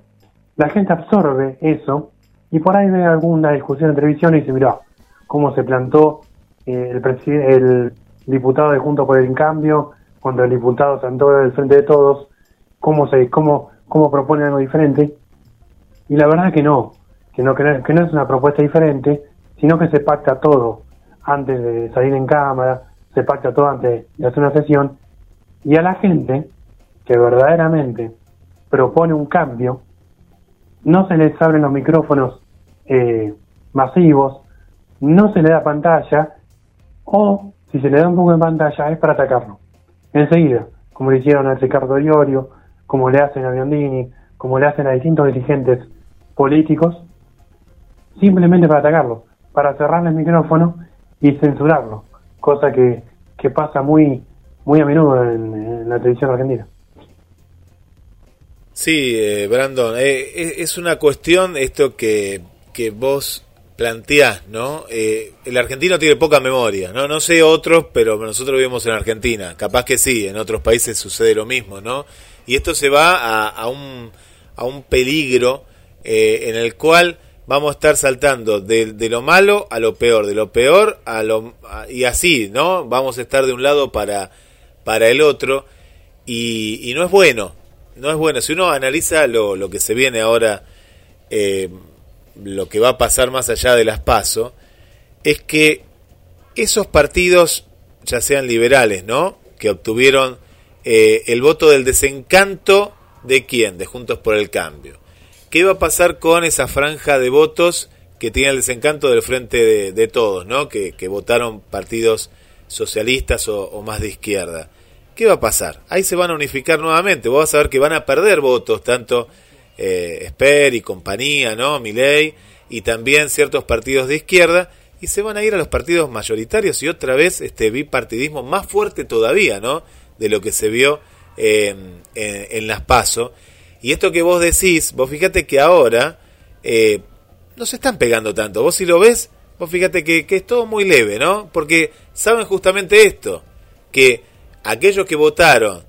la gente absorbe eso y por ahí ve alguna discusión en televisión y dice, mira, cómo se plantó eh, el, el diputado de Junto por el Cambio contra el diputado Santoro del Frente de Todos, cómo, se, cómo, cómo propone algo diferente. Y la verdad que no, que no, que no es una propuesta diferente, sino que se pacta todo antes de salir en cámara, se pacta todo antes de hacer una sesión, y a la gente que verdaderamente propone un cambio, no se les abren los micrófonos eh, masivos, no se le da pantalla, o si se le da un poco de pantalla es para atacarlo. Enseguida, como le hicieron a Ricardo Iorio, como le hacen a Biondini, como le hacen a distintos dirigentes políticos, simplemente para atacarlo, para cerrarle el micrófono y censurarlo, cosa que, que pasa muy, muy a menudo en, la televisión argentina. Sí, eh, Brandon, eh, es, es una cuestión esto que, que vos planteás, ¿no? Eh, el argentino tiene poca memoria, ¿no? No sé otros, pero nosotros vivimos en Argentina. Capaz que sí, en otros países sucede lo mismo, ¿no? Y esto se va a, a un, a un peligro eh, en el cual vamos a estar saltando de, lo malo a lo peor, de lo peor a lo... y así, ¿no? Vamos a estar de un lado para, para el otro y, y no es bueno, no es bueno. Si uno analiza lo, lo que se viene ahora, eh, lo que va a pasar más allá de las PASO, es que esos partidos, ya sean liberales, ¿no? Que obtuvieron eh, el voto del desencanto de quién? De Juntos por el Cambio. ¿Qué va a pasar con esa franja de votos que tiene el desencanto del frente de, todos, ¿no? Que, votaron partidos socialistas o, más de izquierda. ¿Qué va a pasar? Ahí se van a unificar nuevamente. Vos vas a ver que van a perder votos, tanto eh, y compañía, ¿no? Milei, y también ciertos partidos de izquierda, y se van a ir a los partidos mayoritarios y otra vez este bipartidismo más fuerte todavía, ¿no? De lo que se vio eh, en, en las PASO. Y esto que vos decís, vos fíjate que ahora eh, no se están pegando tanto. Vos si lo ves, vos fíjate que, que es todo muy leve, ¿no? Porque saben justamente esto, que aquellos que votaron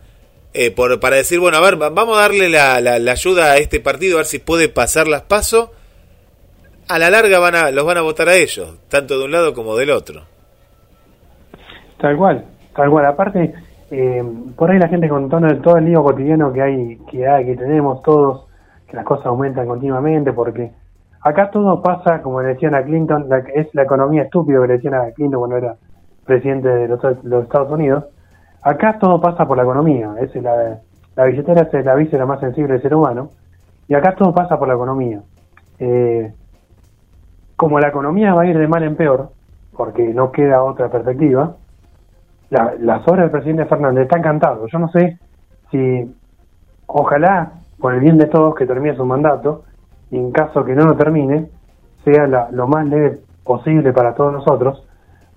eh, por, para decir, bueno, a ver, va- vamos a darle la, la- la ayuda a este partido, a ver si puede pasar las pasos, a la larga van a, los van a votar a ellos, tanto de un lado como del otro. Tal cual, tal cual. Aparte, eh, por ahí la gente con todo el, todo el lío cotidiano que hay, que tenemos todos, que las cosas aumentan continuamente porque acá todo pasa, como le decían a Clinton, la, es la economía estúpida que le decían a Clinton cuando era presidente de los, los Estados Unidos. Acá todo pasa por la economía, es la, la billetera es la víscera más sensible del ser humano, y acá todo pasa por la economía. Eh, como la economía va a ir de mal en peor, porque no queda otra perspectiva, la- las obras del presidente Fernández están cantadas. Yo no sé si, ojalá, por el bien de todos, que termine su mandato, y en caso que no lo termine, sea la- lo más leve posible para todos nosotros,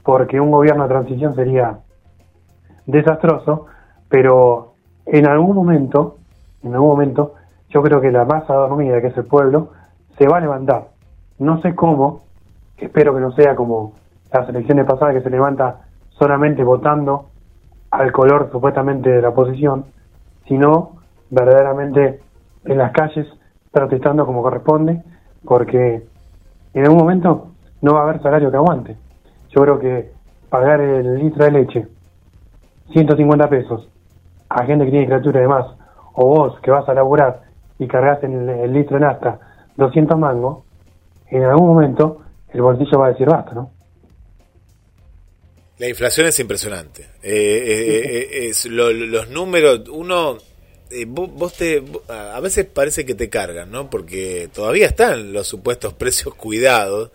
porque un gobierno de transición sería desastroso, pero en algún momento, en algún momento, yo creo que la masa dormida, que es el pueblo, se va a levantar. No sé cómo, espero que no sea como las elecciones pasadas que se levanta solamente votando al color supuestamente de la oposición, sino verdaderamente en las calles protestando como corresponde, porque en algún momento no va a haber salario que aguante. Yo creo que pagar el litro de leche 150 pesos a gente que tiene criatura de más, o vos que vas a laburar y cargas en el, el litro de nafta 200 mangos, en algún momento el bolsillo va a decir basta, ¿no? La inflación es impresionante. Eh, eh, eh, es lo- los números, uno, eh, vos, vos te, a veces parece que te cargan, ¿no? Porque todavía están los supuestos precios cuidados.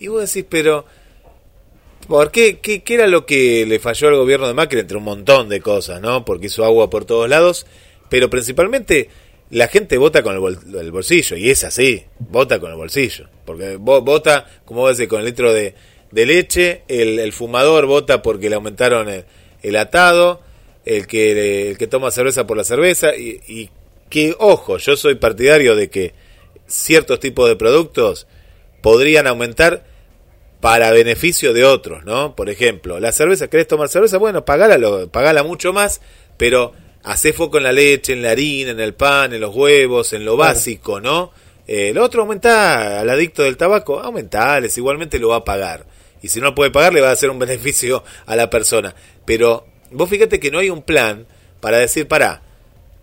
Y vos decís, pero, ¿por qué, qué, qué era lo que le falló al gobierno de Macri entre un montón de cosas, ¿no? Porque hizo agua por todos lados, pero principalmente la gente vota con el, bol- el bolsillo, y es así, vota con el bolsillo. Porque vo- vota, como vos decís, con el litro de, de leche, el, el fumador vota porque le aumentaron el, el atado, el que, el que toma cerveza por la cerveza, y, y que, ojo, yo soy partidario de que ciertos tipos de productos podrían aumentar para beneficio de otros, ¿no? Por ejemplo, la cerveza, ¿querés tomar cerveza? Bueno, pagala, pagala mucho más, pero hacé foco en la leche, en la harina, en el pan, en los huevos, en lo básico, ¿no? Eh, lo otro aumenta al adicto del tabaco, aumentales, igualmente lo va a pagar. Y si no puede pagar, le va a hacer un beneficio a la persona. Pero vos fíjate que no hay un plan para decir, pará,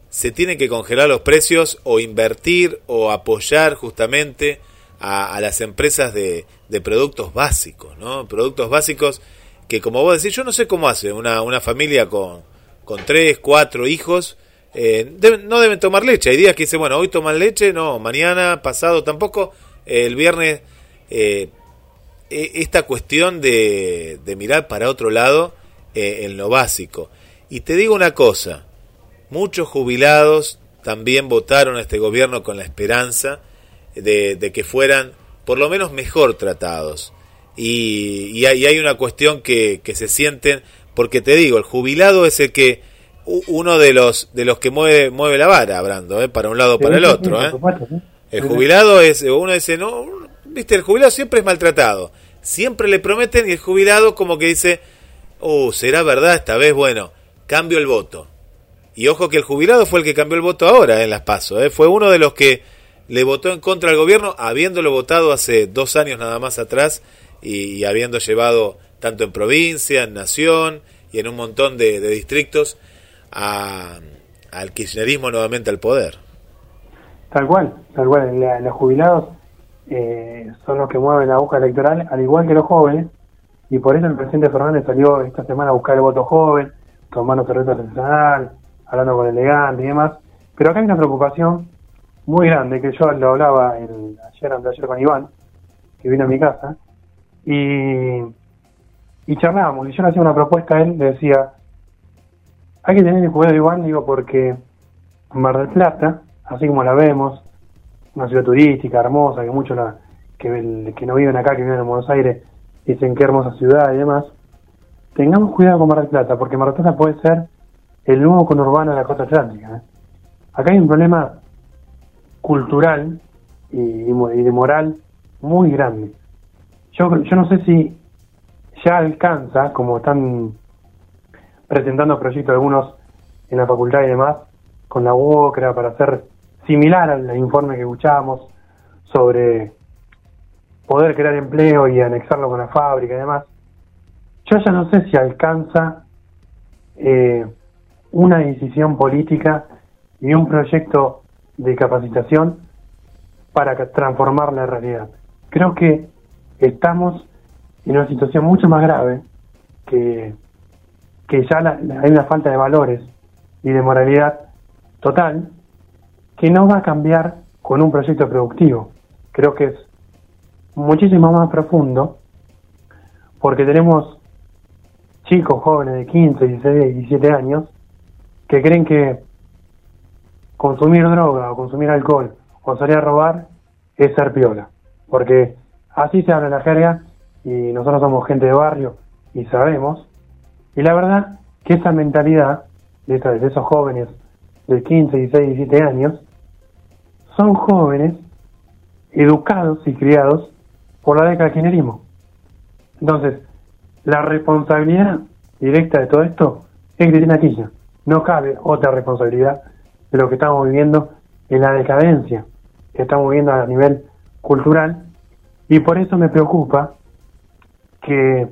se tienen que congelar los precios o invertir o apoyar justamente a, las empresas de, productos básicos, ¿no? Productos básicos que, como vos decís, yo no sé cómo hace una, una familia con, con tres, cuatro hijos, eh, no deben tomar leche. Hay días que dicen, bueno, hoy toman leche, no, mañana, pasado tampoco, el viernes, eh, esta cuestión de, de mirar para otro lado eh, en lo básico. Y te digo una cosa, muchos jubilados también votaron a este gobierno con la esperanza de, de que fueran por lo menos mejor tratados. Y, y hay, y hay una cuestión que, que se sienten, porque te digo, el jubilado es el que uno de los de los que mueve mueve la vara, Brando, ¿eh? para un lado o para el otro. ¿eh? El jubilado es, uno dice, no, viste, el jubilado siempre es maltratado. Siempre le prometen y el jubilado como que dice, oh, será verdad esta vez, bueno, cambio el voto. Y ojo que el jubilado fue el que cambió el voto ahora en las PASO, ¿eh? fue uno de los que le votó en contra al gobierno, habiéndolo votado hace dos años nada más atrás y, habiendo llevado tanto en provincia, en nación y en un montón de, distritos al kirchnerismo nuevamente al poder. Tal cual, tal cual. La- los jubilados eh, son los que mueven la aguja electoral, al igual que los jóvenes, y por eso el presidente Fernández salió esta semana a buscar el voto joven, tomando cerveza artesanal, hablando con elegante y demás. Pero acá hay una preocupación muy grande, que yo lo hablaba el, ayer, ayer con Iván, que vino a mi casa, y, y charlábamos, y yo le hacía una propuesta a él, le decía, hay que tener cuidado Iván, digo, porque Mar del Plata, así como la vemos, una ciudad turística, hermosa, que muchos la, que, que no viven acá, que viven en Buenos Aires, dicen qué hermosa ciudad y demás, tengamos cuidado con Mar del Plata, porque Mar del Plata puede ser el nuevo conurbano de la costa atlántica. ¿eh? Acá hay un problema cultural y, de moral muy grande. Yo, yo no sé si ya alcanza, como están presentando proyectos algunos en la facultad y demás, con la UOCRA para hacer similar al informe que escuchábamos sobre poder crear empleo y anexarlo con la fábrica y demás. Yo ya no sé si alcanza eh, una decisión política y un proyecto de capacitación para transformar la realidad. Creo que estamos en una situación mucho más grave que, que ya la- hay una falta de valores y de moralidad total que no va a cambiar con un proyecto productivo. Creo que es muchísimo más profundo porque tenemos chicos jóvenes de 15, 16, 17 años que creen que consumir droga o consumir alcohol o salir a robar es ser piola. Porque así se habla la jerga y nosotros somos gente de barrio y sabemos. Y la verdad que esa mentalidad de esos jóvenes de 15, 16, 17 años son jóvenes educados y criados por la década del kirchnerismo. Entonces, la responsabilidad directa de todo esto es Cristina Kirchner. No cabe otra responsabilidad de lo que estamos viviendo en la decadencia que estamos viviendo a nivel cultural y por eso me preocupa que,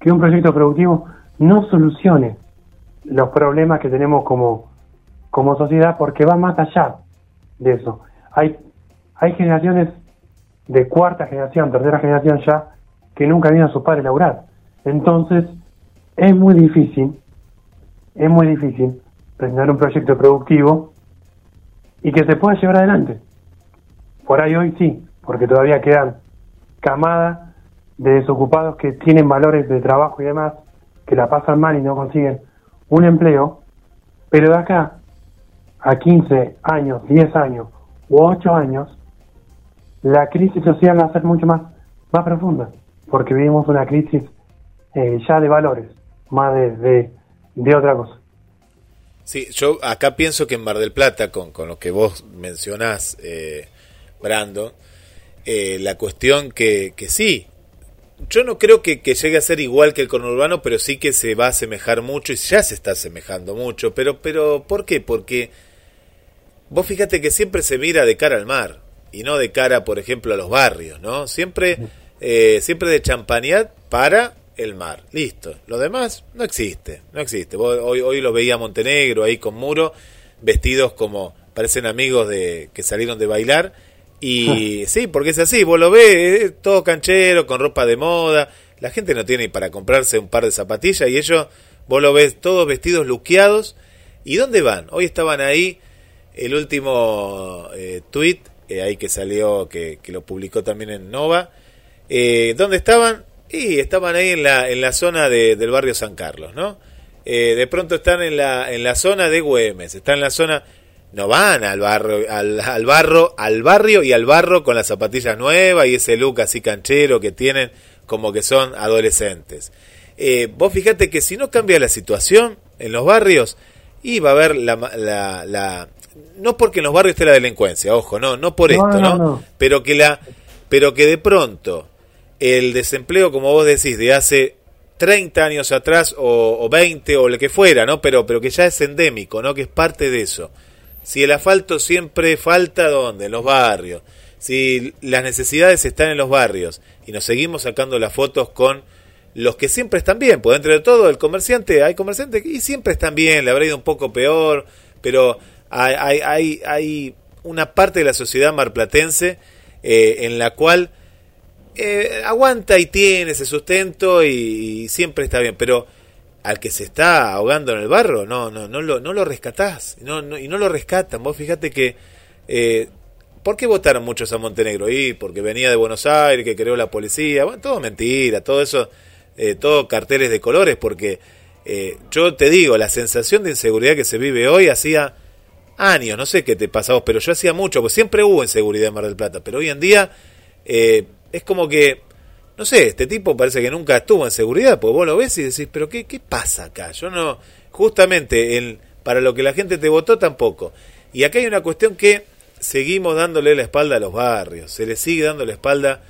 que un proyecto productivo no solucione los problemas que tenemos como, como sociedad porque va más allá de eso. Hay, hay generaciones de cuarta generación, tercera generación ya, que nunca vieron a sus padres laburar. Entonces, es muy difícil, es muy difícil presentar un proyecto productivo y que se pueda llevar adelante. Por ahí hoy sí, porque todavía quedan camadas de desocupados que tienen valores de trabajo y demás, que la pasan mal y no consiguen un empleo, pero de acá a 15 años, 10 años u 8 años, la crisis social va a ser mucho más, más profunda, porque vivimos una crisis eh, ya de valores, más de, de, otra cosa. Sí, yo acá pienso que en Mar del Plata, con, con lo que vos mencionás, eh, Brando, eh, la cuestión que, que sí, yo no creo que, que llegue a ser igual que el conurbano, pero sí que se va a asemejar mucho y ya se está asemejando mucho. Pero, pero ¿por qué? Porque vos fíjate que siempre se mira de cara al mar y no de cara, por ejemplo, a los barrios, ¿no? Siempre, eh, siempre de champañat para el mar. Listo. Lo demás no existe, no existe. Vos- hoy, hoy lo veía Montenegro ahí con Muro, vestidos como parecen amigos de que salieron de bailar. Y sí, porque es así, vos lo ves, es todo canchero, con ropa de moda. La gente no tiene ni para comprarse un par de zapatillas y ellos, vos lo ves todos vestidos luqueados. ¿Y dónde van? Hoy estaban ahí, el último eh, tweet, eh, ahí que salió, que, que lo publicó también en Nova. Eh, ¿Dónde estaban? Y estaban ahí en la, en la zona de- del barrio San Carlos, ¿no? Eh, de pronto están en la, en la zona de Güemes, están en la zona, no van al barrio, al, al barro, al barrio y al barro con las zapatillas nuevas y ese look así canchero que tienen como que son adolescentes. Eh, vos fíjate que si no cambia la situación en los barrios, y va a haber la, la, la- no porque en los barrios esté la delincuencia, ojo, no, no por No, esto, no, ¿no? no. Pero que la, pero que de pronto el desempleo, como vos decís, de hace 30 años atrás o, o 20 o lo que fuera, ¿no? Pero, pero que ya es endémico, ¿no? Que es parte de eso. Si el asfalto siempre falta, ¿dónde? En los barrios. Si las necesidades están en los barrios y nos seguimos sacando las fotos con los que siempre están bien, pues dentro de todo el comerciante, hay comerciantes y siempre están bien, le habrá ido un poco peor, pero hay, hay, hay, una parte de la sociedad marplatense eh, en la cual eh, aguanta y tiene ese sustento y, y siempre está bien, pero al que se está ahogando en el barro, no, no, no lo, no lo rescatás, no, no- y no lo rescatan. Vos fíjate que, eh, ¿por qué votaron muchos a Montenegro? Y porque venía de Buenos Aires, que creó la policía, bueno, todo mentira, todo eso, eh, todo carteles de colores, porque eh, yo te digo, la sensación de inseguridad que se vive hoy hacía años, no sé qué te pasa vos, pero yo hacía mucho, pues siempre hubo inseguridad en Mar del Plata, pero hoy en día eh, es como que, no sé, este tipo parece que nunca estuvo en seguridad, porque vos lo ves y decís, pero ¿qué, qué pasa acá? Yo no, justamente el, para lo que la gente te votó tampoco. Y acá hay una cuestión que seguimos dándole la espalda a los barrios, se le sigue dando la espalda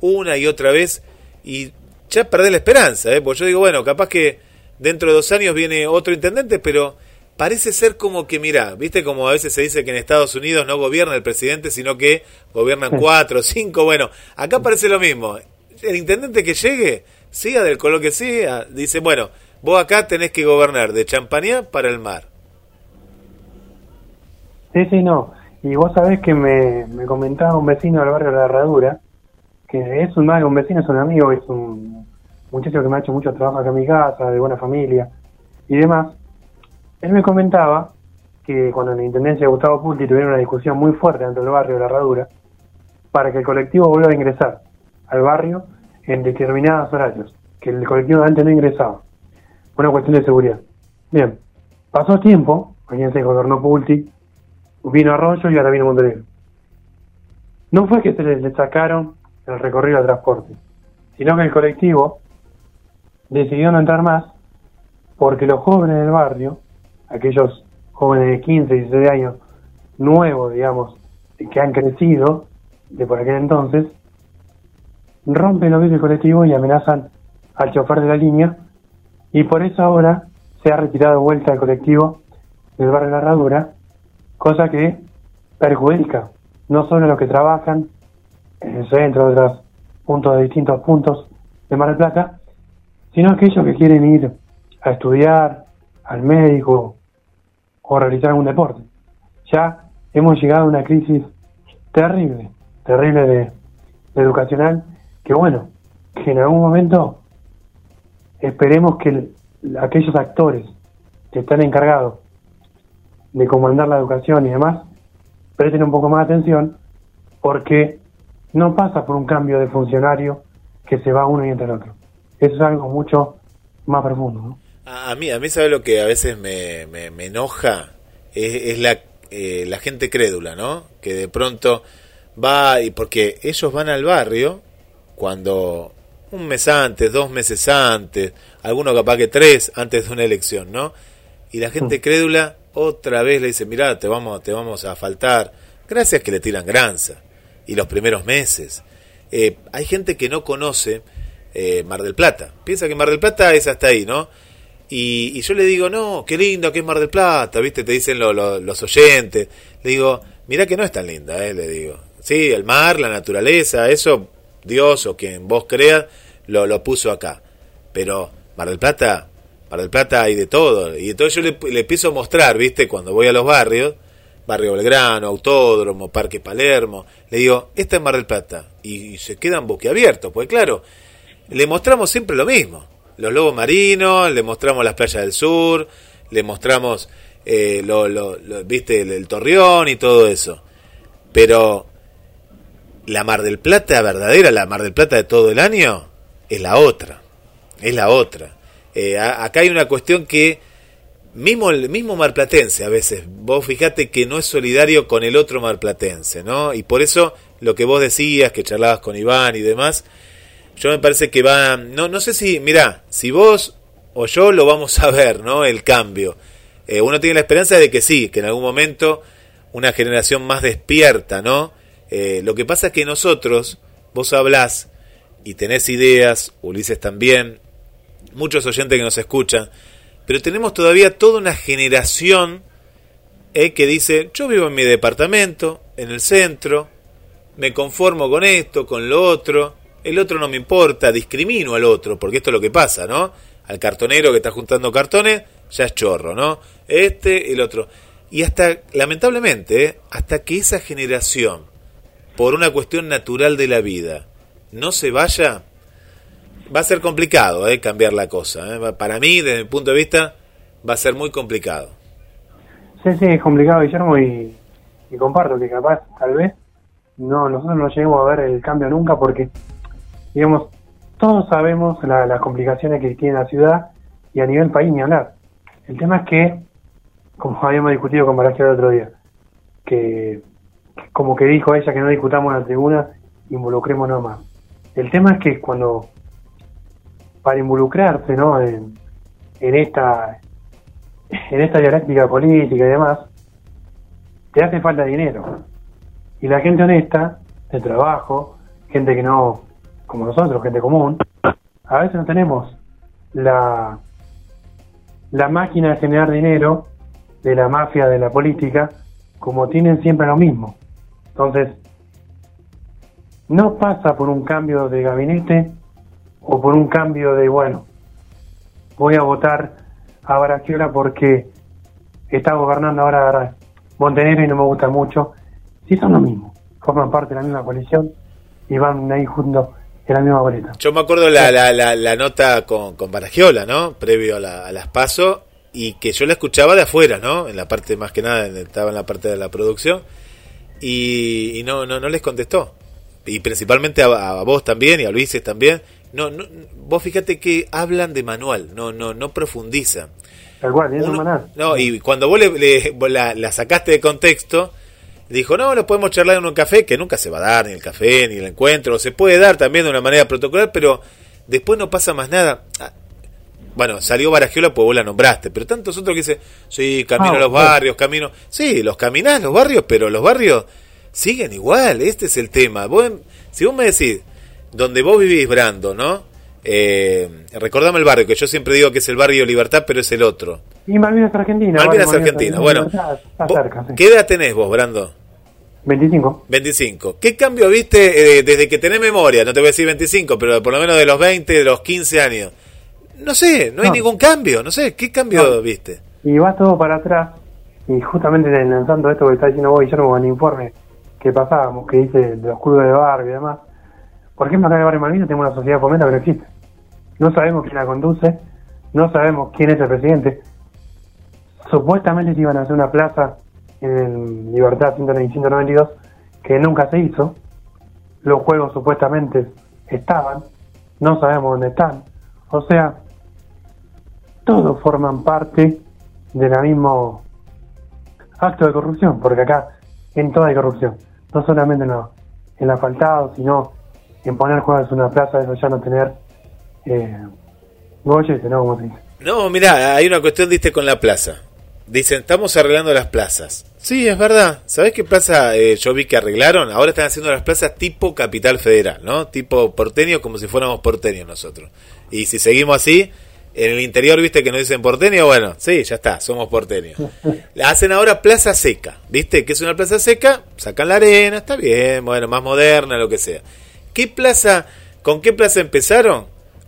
una y otra vez y ya perdés la esperanza, ¿eh? porque yo digo, bueno, capaz que dentro de dos años viene otro intendente, pero parece ser como que, mirá, viste como a veces se dice que en Estados Unidos no gobierna el presidente, sino que gobiernan cuatro, cinco, bueno, acá parece lo mismo. El intendente que llegue, siga del color que sea, dice, bueno, vos acá tenés que gobernar de Champañá para el mar. Sí, sí, no. Y vos sabés que me, me comentaba un vecino del barrio de la Herradura, que es un, un vecino, es un amigo, es un muchacho que me ha hecho mucho trabajo acá en mi casa, de buena familia y demás. Él me comentaba que cuando en la Intendencia de Gustavo Pulti tuvieron una discusión muy fuerte dentro del barrio de la Herradura, para que el colectivo vuelva a ingresar al barrio en determinados horarios, que el colectivo antes no ingresaba. Una cuestión de seguridad. Bien, pasó tiempo, se gobernó Pulti, vino Arroyo y ahora vino Montenegro. No fue que se les sacaron el recorrido de transporte, sino que el colectivo decidió no entrar más porque los jóvenes del barrio, aquellos jóvenes de 15, 16 años, nuevos, digamos, que han crecido de por aquel entonces, rompen los del colectivo y amenazan al chofer de la línea y por eso ahora se ha retirado de vuelta el colectivo del barrio de la Herradura, cosa que perjudica no solo a los que trabajan en el centro, de otros puntos de distintos puntos de Mar del Plata, sino aquellos que quieren ir a estudiar, al médico o realizar algún deporte. Ya hemos llegado a una crisis terrible, terrible de, educacional, que bueno, que en algún momento esperemos que aquellos actores que están encargados de comandar la educación y demás presten un poco más de atención porque no pasa por un cambio de funcionario que se va uno y entra el otro. Eso es algo mucho más profundo. ¿no? A, mí, a mí sabe lo que a veces me, me, enoja, es, la, eh, la gente crédula, ¿no? Que de pronto va, y porque ellos van al barrio cuando un mes antes, dos meses antes, algunos capaz que tres antes de una elección, ¿no? Y la gente mm. crédula otra vez le dice, mira, te vamos, te vamos a faltar. Gracias que le tiran granza. Y los primeros meses. Eh, hay gente que no conoce eh, Mar del Plata. Piensa que Mar del Plata es hasta ahí, ¿no? Y, yo le digo, no, qué lindo que es Mar del Plata, ¿viste? Te dicen los oyentes. Le digo, mira que no es tan linda, ¿eh? Le digo. Sí, el mar, la naturaleza, eso Dios o quien vos creas lo, lo puso acá. Pero Mar del Plata, Mar del Plata hay de todo. Y entonces yo le, le empiezo a mostrar, ¿viste? Cuando voy a los barrios, Barrio Belgrano, Autódromo, Parque Palermo, le digo, esta es Mar del Plata. Y, se quedan boquiabiertos, pues claro, le mostramos siempre lo mismo. Los lobos marinos, le mostramos las playas del sur, le mostramos, eh, lo, lo, viste, el, torreón y todo eso. Pero la Mar del Plata verdadera, la Mar del Plata de todo el año, es la otra. Es la otra. Eh, acá hay una cuestión que mismo el mismo marplatense a veces, vos fijate que no es solidario con el otro marplatense, ¿no? Y por eso lo que vos decías, que charlabas con Iván y demás, yo me parece que va, no, no sé si, mirá, si vos o yo lo vamos a ver, ¿no? El cambio. Eh, uno tiene la esperanza de que sí, que en algún momento una generación más despierta, ¿no? Eh, lo que pasa es que nosotros, vos hablás y tenés ideas, Ulises también, muchos oyentes que nos escuchan, pero tenemos todavía toda una generación eh, que dice, yo vivo en mi departamento, en el centro, me conformo con esto, con lo otro, el otro no me importa, discrimino al otro, porque esto es lo que pasa, ¿no? Al cartonero que está juntando cartones, ya es chorro, ¿no? Este, el otro. Y hasta, lamentablemente, hasta que esa generación, por una cuestión natural de la vida, no se vaya, va a ser complicado ¿eh? cambiar la cosa. ¿eh? Para mí, desde mi punto de vista, va a ser muy complicado. Sí, sí, es complicado, Guillermo, y, y comparto que capaz, tal vez, no nosotros no lleguemos a ver el cambio nunca porque digamos, todos sabemos las complicaciones que tiene la ciudad y a nivel país ni hablar. El tema es que, como habíamos discutido con Marajero el otro día, que como que dijo ella que no discutamos en la tribuna, involucrémonos más. El tema es que cuando, para involucrarse ¿no? en, en esta en esta dialéctica política y demás, te hace falta dinero. Y la gente honesta, de trabajo, gente que no como nosotros, gente común, a veces no tenemos la, la máquina de generar dinero de la mafia de la política como tienen siempre lo mismo. Entonces, no pasa por un cambio de gabinete o por un cambio de, bueno, voy a votar a Baraciola porque está gobernando ahora Montenegro y no me gusta mucho si son lo mismo, forman parte de la misma coalición y van ahí juntos misma boleta. Yo me acuerdo la, la, la, la nota con, con Baragiola, ¿no? Previo a, la, a las PASO, y que yo la escuchaba de afuera, ¿no? En la parte, más que nada, estaba en la parte de la producción, y, y no, no, no les contestó. Y principalmente a, a vos también, y a Luises también. No, no, vos fíjate que hablan de manual, no, no, no profundizan. Tal cual, es Uno- no, y cuando vos le, le- la, la sacaste de contexto, dijo, no, lo podemos charlar en un café, que nunca se va a dar, ni el café, ni el encuentro, se puede dar también de una manera protocolar, pero después no pasa más nada. Ah, Bueno, salió Baragiola, pues vos la nombraste, pero tantos otros que dicen, sí, camino Ah, a los bueno. barrios, camino... Sí, los caminás, los barrios, pero los barrios siguen igual, este es el tema. Vos, si vos me decís, donde vos vivís, Brando, ¿no? Eh, recordame el barrio, que yo siempre digo que es el barrio Libertad, pero es el otro. Y Malvinas Argentina. Malvinas vale, Argentina. Bueno, Está, está vos- cerca, sí. ¿qué edad tenés vos, Brando? 25. 25. ¿Qué cambio viste eh, desde que tenés memoria? No te voy a decir 25, pero por lo menos de los 20, de los 15 años. No sé, no hay ningún cambio, no sé, ¿qué cambio No. viste? Y va todo para atrás. Y justamente lanzando esto que está diciendo vos, Guillermo, con el informe que pasábamos, que dice de los clubes de barrio y demás. Por ejemplo, acá en el barrio Malvinas tenemos una sociedad de fomento que no existe. No sabemos quién la conduce, no sabemos quién es el presidente. Supuestamente iban a hacer una plaza en el Libertad 192 que nunca se hizo. Los juegos supuestamente estaban, no sabemos dónde están. O sea, todos forman parte del mismo acto de corrupción, porque acá en todo hay corrupción, no solamente en, lo- en sino en poner juegos en una plaza, eso ya no tener eh, gollete, ¿no? Se dice. No, mirá, hay una cuestión, diste con la plaza. Dicen, estamos arreglando las plazas. Sí, es verdad. ¿Sabés qué plaza eh, yo vi que arreglaron? Ahora están haciendo las plazas tipo Capital Federal, ¿no? Tipo porteño, como si fuéramos porteños nosotros. Y si seguimos así, en el interior, viste que nos dicen porteño, bueno, sí, ya está, somos porteños. La hacen ahora plaza seca, ¿viste? ¿Qué es una plaza seca? Sacan la arena, está bien, bueno, más moderna, lo que sea. ¿Qué plaza, con qué plaza empezaron?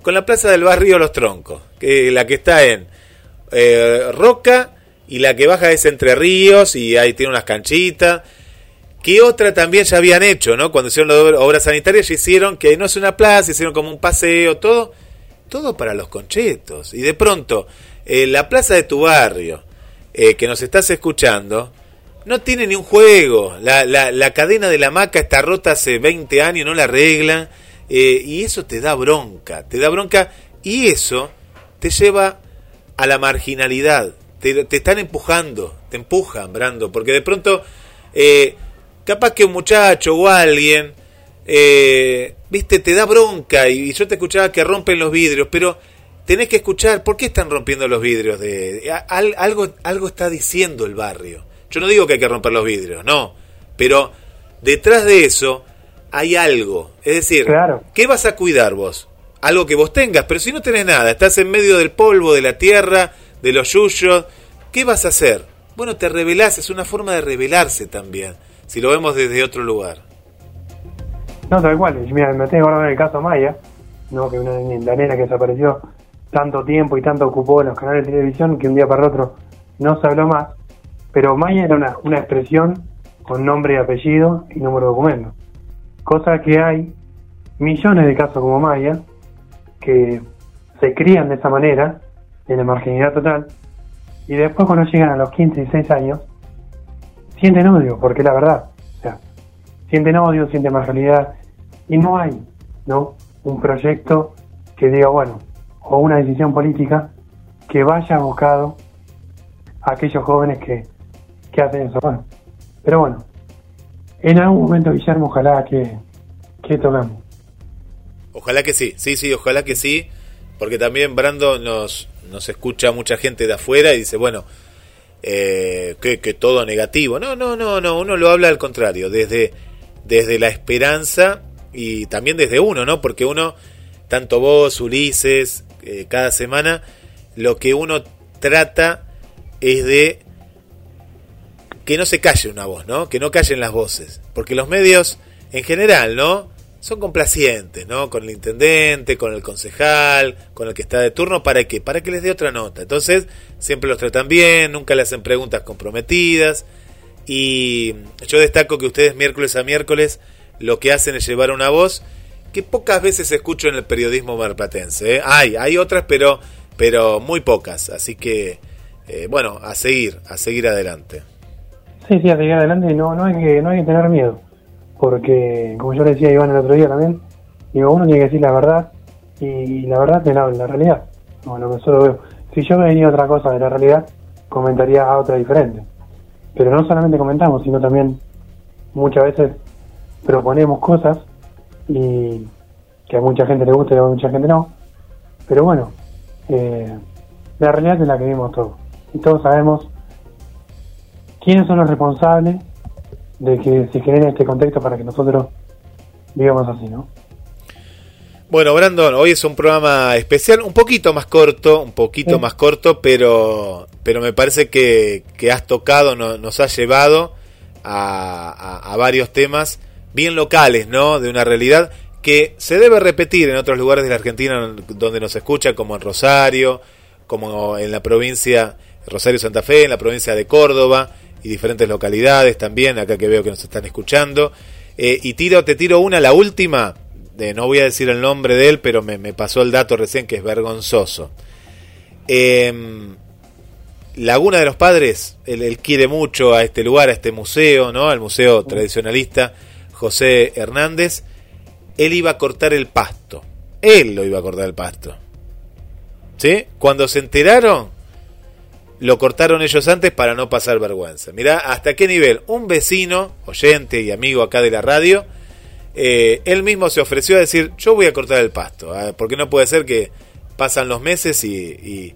Con la plaza del barrio Los Troncos, que la que está en eh, Roca y la que baja es Entre Ríos y ahí tiene unas canchitas. ¿Qué otra también ya habían hecho, no? Cuando hicieron la obra- obra sanitaria ya hicieron que no es una plaza, hicieron como un paseo, todo, todo para los conchetos. Y de pronto, eh, la plaza de tu barrio, eh, que nos estás escuchando, no tiene ni un juego. La, la, la cadena de la maca está rota hace 20 años, no la arreglan. Eh, y eso te da bronca, te da bronca. Y eso te lleva a la marginalidad. Te, te están empujando, te empujan, Brando, porque de pronto, eh, capaz que un muchacho o alguien, eh, viste, te da bronca y, yo te escuchaba que rompen los vidrios, pero tenés que escuchar por qué están rompiendo los vidrios. De, algo, algo está diciendo el barrio. Yo no digo que hay que romper los vidrios, no, pero detrás de eso hay algo. Es decir, Claro. ¿qué vas a cuidar vos? Algo que vos tengas, pero si no tenés nada, estás en medio del polvo, de la tierra, de los yuyos, ¿qué vas a hacer? Bueno, te revelás, es una forma de revelarse también, si lo vemos desde otro lugar. No, tal cual. Mira, me tengo que acordar del caso Maya, ¿no? que una, la nena que desapareció tanto tiempo y tanto ocupó en los canales de televisión que un día para otro no se habló más. Pero Maya era una, una expresión con nombre y apellido y número de documento. Cosa que hay millones de casos como Maya que se crían de esa manera, en la marginalidad total, y después cuando llegan a los 15 y 16 años, sienten odio, porque es la verdad. O sea, sienten odio, sienten marginalidad, y no hay, ¿no? Un proyecto que diga, bueno, o una decisión política que vaya abocado a aquellos jóvenes que, que hacen eso. Bueno, pero bueno, en algún momento, Guillermo, ojalá que, que tocamos. Ojalá que sí, sí, sí, ojalá que sí, porque también Brando nos, nos escucha mucha gente de afuera y dice, bueno, eh, que, que todo negativo. No, no, no, no, uno lo habla al contrario, desde, desde la esperanza y también desde uno, ¿no? Porque uno, tanto vos, Ulises, eh, cada semana, lo que uno trata es de que no se calle una voz, ¿no? Que no callen las voces. Porque los medios, en general, ¿no? Son complacientes, ¿no? Con el intendente, con el concejal, con el que está de turno, ¿para qué? Para que les dé otra nota. Entonces, siempre los tratan bien, nunca le hacen preguntas comprometidas. Y yo destaco que ustedes miércoles a miércoles lo que hacen es llevar una voz que pocas veces escucho en el periodismo marplatense. ¿eh? Hay, hay otras, pero, pero muy pocas. Así que, eh, bueno, a seguir, a seguir adelante. Sí, sí, a seguir adelante y no, no, hay que, no hay que tener miedo. Porque, como yo le decía a Iván el otro día también, digo, uno tiene que decir la verdad y la verdad es la, la realidad. No, lo que solo veo. Si yo me venía otra cosa de la realidad, comentaría a otra diferente. Pero no solamente comentamos, sino también muchas veces proponemos cosas y que a mucha gente le gusta y a mucha gente no. Pero bueno, eh, la realidad es la que vimos todos. Y todos sabemos quiénes son los responsables de que se genere este contexto para que nosotros vivamos así, ¿no? Bueno, Brandon, hoy es un programa especial, un poquito más corto, un poquito Sí. más corto, pero, pero me parece que, que has tocado, no- nos has llevado a, a- a varios temas bien locales, ¿no? De una realidad que se debe repetir en otros lugares de la Argentina donde nos escucha, como en Rosario, como en la provincia Rosario Santa Fe, en la provincia de Córdoba y diferentes localidades también, acá que veo que nos están escuchando. Eh, y tiro, te tiro una, la última, de, no voy a decir el nombre de él, pero me, me pasó el dato recién que es vergonzoso. Em, Laguna de los Padres, él, él quiere mucho a este lugar, a este museo, ¿no? Al museo tradicionalista José Hernández. Él iba a cortar el pasto. Él lo iba a cortar el pasto. ¿Sí? Cuando se enteraron, lo cortaron ellos antes para no pasar vergüenza. Mirá hasta qué nivel. Un vecino, oyente y amigo acá de la radio, eh, él mismo se ofreció a decir, yo voy a cortar el pasto, ¿ah? porque no puede ser que pasan los meses y,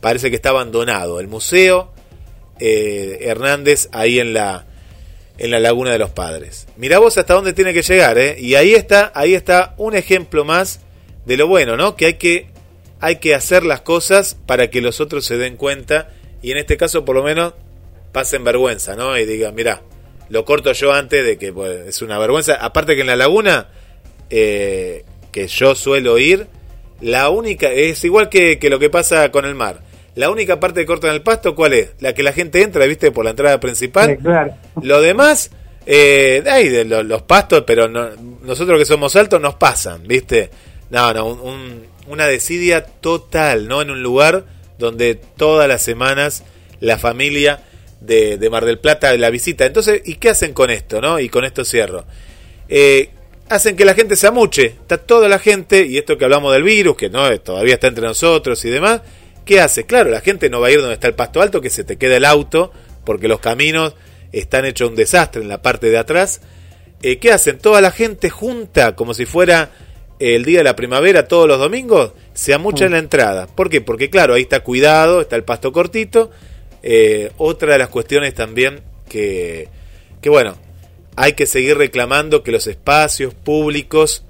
parece que está abandonado. El museo eh, Hernández ahí en la, en la Laguna de los Padres. Mirá vos hasta dónde tiene que llegar, ¿eh? Y ahí está, ahí está un ejemplo más de lo bueno, ¿no? Que hay que, hay que hacer las cosas para que los otros se den cuenta y en este caso por lo menos pasen vergüenza, ¿no? Y digan, mirá, lo corto yo antes de que pues, es una vergüenza. Aparte que en la laguna, eh, que yo suelo ir, la única, es igual que, que lo que pasa con el mar. La única parte que cortan el pasto, ¿cuál es? La que la gente entra, ¿viste? Por la entrada principal. Sí, claro. Lo demás, eh, ay, de lo- los pastos, pero no- nosotros que somos altos nos pasan, ¿viste? No, no, un- un- una desidia total, ¿no? En un lugar donde todas las semanas la familia de, de Mar del Plata la visita. Entonces, ¿y qué hacen con esto, no? Y con esto cierro. Eh, hacen que la gente se amuche. Está toda la gente, y esto que hablamos del virus, que no todavía está entre nosotros y demás. ¿Qué hace? Claro, la gente no va a ir donde está el pasto alto, que se te queda el auto, porque los caminos están hechos un desastre en la parte de atrás. Eh, ¿Qué hacen? Toda la gente junta, como si fuera el día de la primavera, todos los domingos, se amucha en la entrada. ¿Por qué? Porque claro, ahí está cuidado, está el pasto cortito. Eh, otra de las cuestiones también que, que bueno, hay que seguir reclamando que los espacios públicos,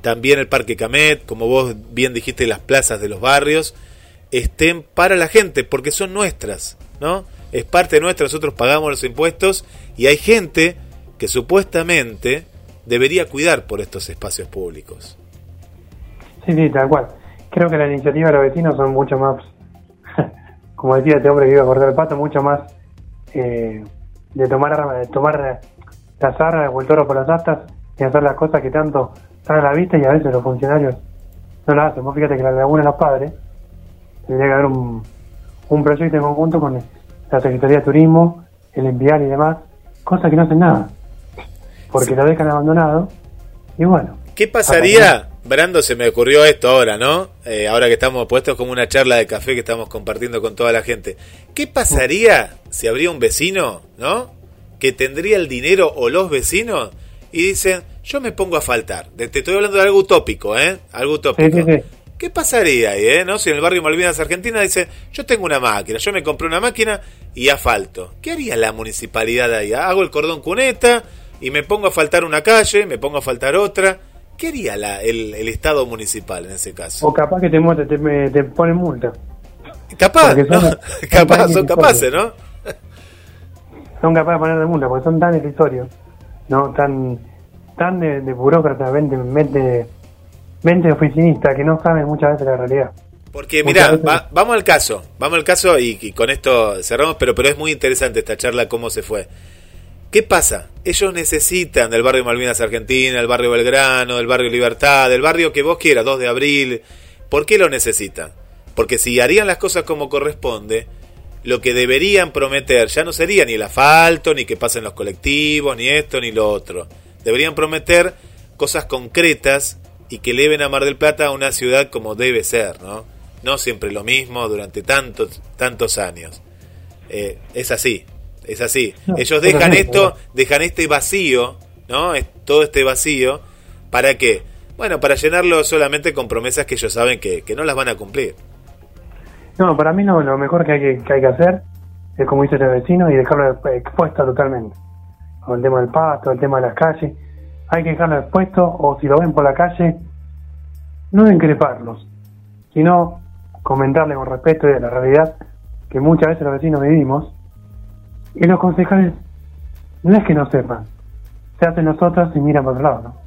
también el Parque Camet, como vos bien dijiste, las plazas de los barrios, estén para la gente, porque son nuestras, ¿no? Es parte nuestra, nosotros pagamos los impuestos y hay gente que supuestamente debería cuidar por estos espacios públicos. Sí, sí, tal cual. Creo que la iniciativa de los vecinos son mucho más, como decía este hombre que iba a cortar el pato, mucho más eh, de tomar de tomar las arras o el toro por las astas y hacer las cosas que tanto están a la vista y a veces los funcionarios no las hacen. Vos fíjate que la Laguna de los Padres tendría que haber un, un proyecto en conjunto con la Secretaría de Turismo, el enviar y demás, cosas que no hacen nada, porque lo dejan abandonado y bueno. ¿Qué pasaría, Brando, se me ocurrió esto ahora, ¿no? Eh, ahora que estamos puestos como una charla de café que estamos compartiendo con toda la gente. ¿Qué pasaría si habría un vecino, ¿no? Que tendría el dinero o los vecinos y dicen, yo me pongo a faltar. Te estoy hablando de algo utópico, ¿eh? Algo utópico. Sí, sí, sí. ¿Qué pasaría ahí, eh? ¿No? Si en el barrio Malvinas Argentina dice, yo tengo una máquina, yo me compré una máquina y asfalto. ¿Qué haría la municipalidad ahí? Hago el cordón cuneta y me pongo a faltar una calle, me pongo a faltar otra. ¿Qué haría la, el, el Estado municipal en ese caso? O capaz que te, te, te, te ponen multa. Capaz, son- Capaz, son capaces, ¿no? Son capaces de poner de multa porque son tan irrisorios, ¿no? Tan, tan de, de burócratas, mente, mente, mente oficinista que no saben muchas veces la realidad. Porque mira, veces- vamos al caso, vamos al caso y, y con esto cerramos, pero pero es muy interesante esta charla cómo se fue. ¿Qué pasa? Ellos necesitan del barrio Malvinas Argentina, del barrio Belgrano, del barrio Libertad, del barrio que vos quieras, 2 de abril. ¿Por qué lo necesitan? Porque si harían las cosas como corresponde, lo que deberían prometer ya no sería ni el asfalto, ni que pasen los colectivos, ni esto, ni lo otro. Deberían prometer cosas concretas y que eleven a Mar del Plata a una ciudad como debe ser, ¿no? No siempre lo mismo durante tantos, tantos años. Eh, es así, es así. No, Ellos dejan no, esto, dejan este vacío, ¿no? Es- todo este vacío, ¿para qué? Bueno, para llenarlo solamente con promesas que ellos saben que, que no las van a cumplir. No, para mí no, lo mejor que hay que, que hay que hacer es como dice el vecino y dejarlo expuesto totalmente. Con el tema del pasto, el tema de las calles. Hay que dejarlo expuesto o si lo ven por la calle, no increparlos, sino comentarle con respeto de la realidad que muchas veces los vecinos vivimos. Y los concejales no es que no sepan, se hacen nosotros y miran por otro lado, ¿no?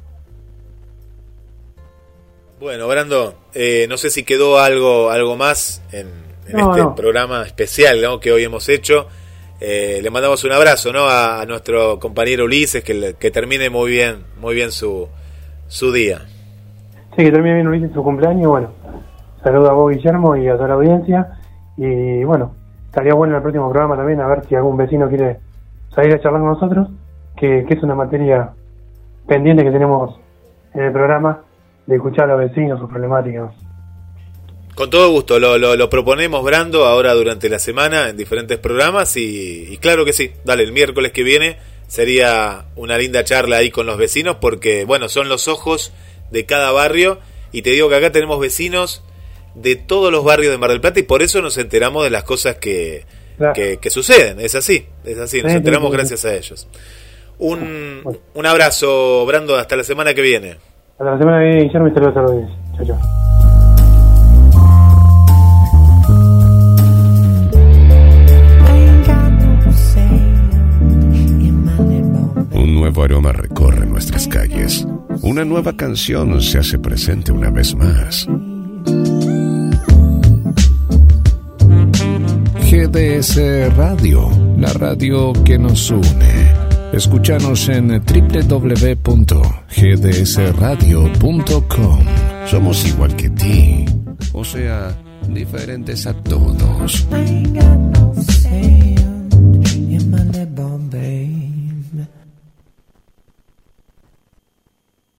Bueno, Brando, eh, no sé si quedó algo, algo más en, en No, este no. programa especial ¿no? que hoy hemos hecho. Eh, le mandamos un abrazo ¿no? a, a nuestro compañero Ulises, que, que termine muy bien, muy bien su, su día. Sí, que termine bien Ulises su cumpleaños. Bueno, saludo a vos, Guillermo, y a toda la audiencia. Y bueno, estaría bueno en el próximo programa también a ver si algún vecino quiere salir a charlar con nosotros, que, que es una materia pendiente que tenemos en el programa de escuchar a los vecinos, sus problemáticas. Con todo gusto, lo, lo, proponemos, Brando, ahora durante la semana en diferentes programas y, y claro que sí, dale, el miércoles que viene sería una linda charla ahí con los vecinos porque, bueno, son los ojos de cada barrio y te digo que acá tenemos vecinos de todos los barrios de Mar del Plata y por eso nos enteramos de las cosas que, Claro. que, que suceden, es así, es así, nos enteramos gracias a ellos. Un, un abrazo, Brando, hasta la semana que viene. Hasta la semana que viene, Guillermo, y saludos a. Chao, chao. Un nuevo aroma recorre nuestras calles. Una nueva canción se hace presente una vez más. GDS Radio, la radio que nos une. Escúchanos en www.gdsradio.com. Somos igual que ti, o sea, diferentes a todos.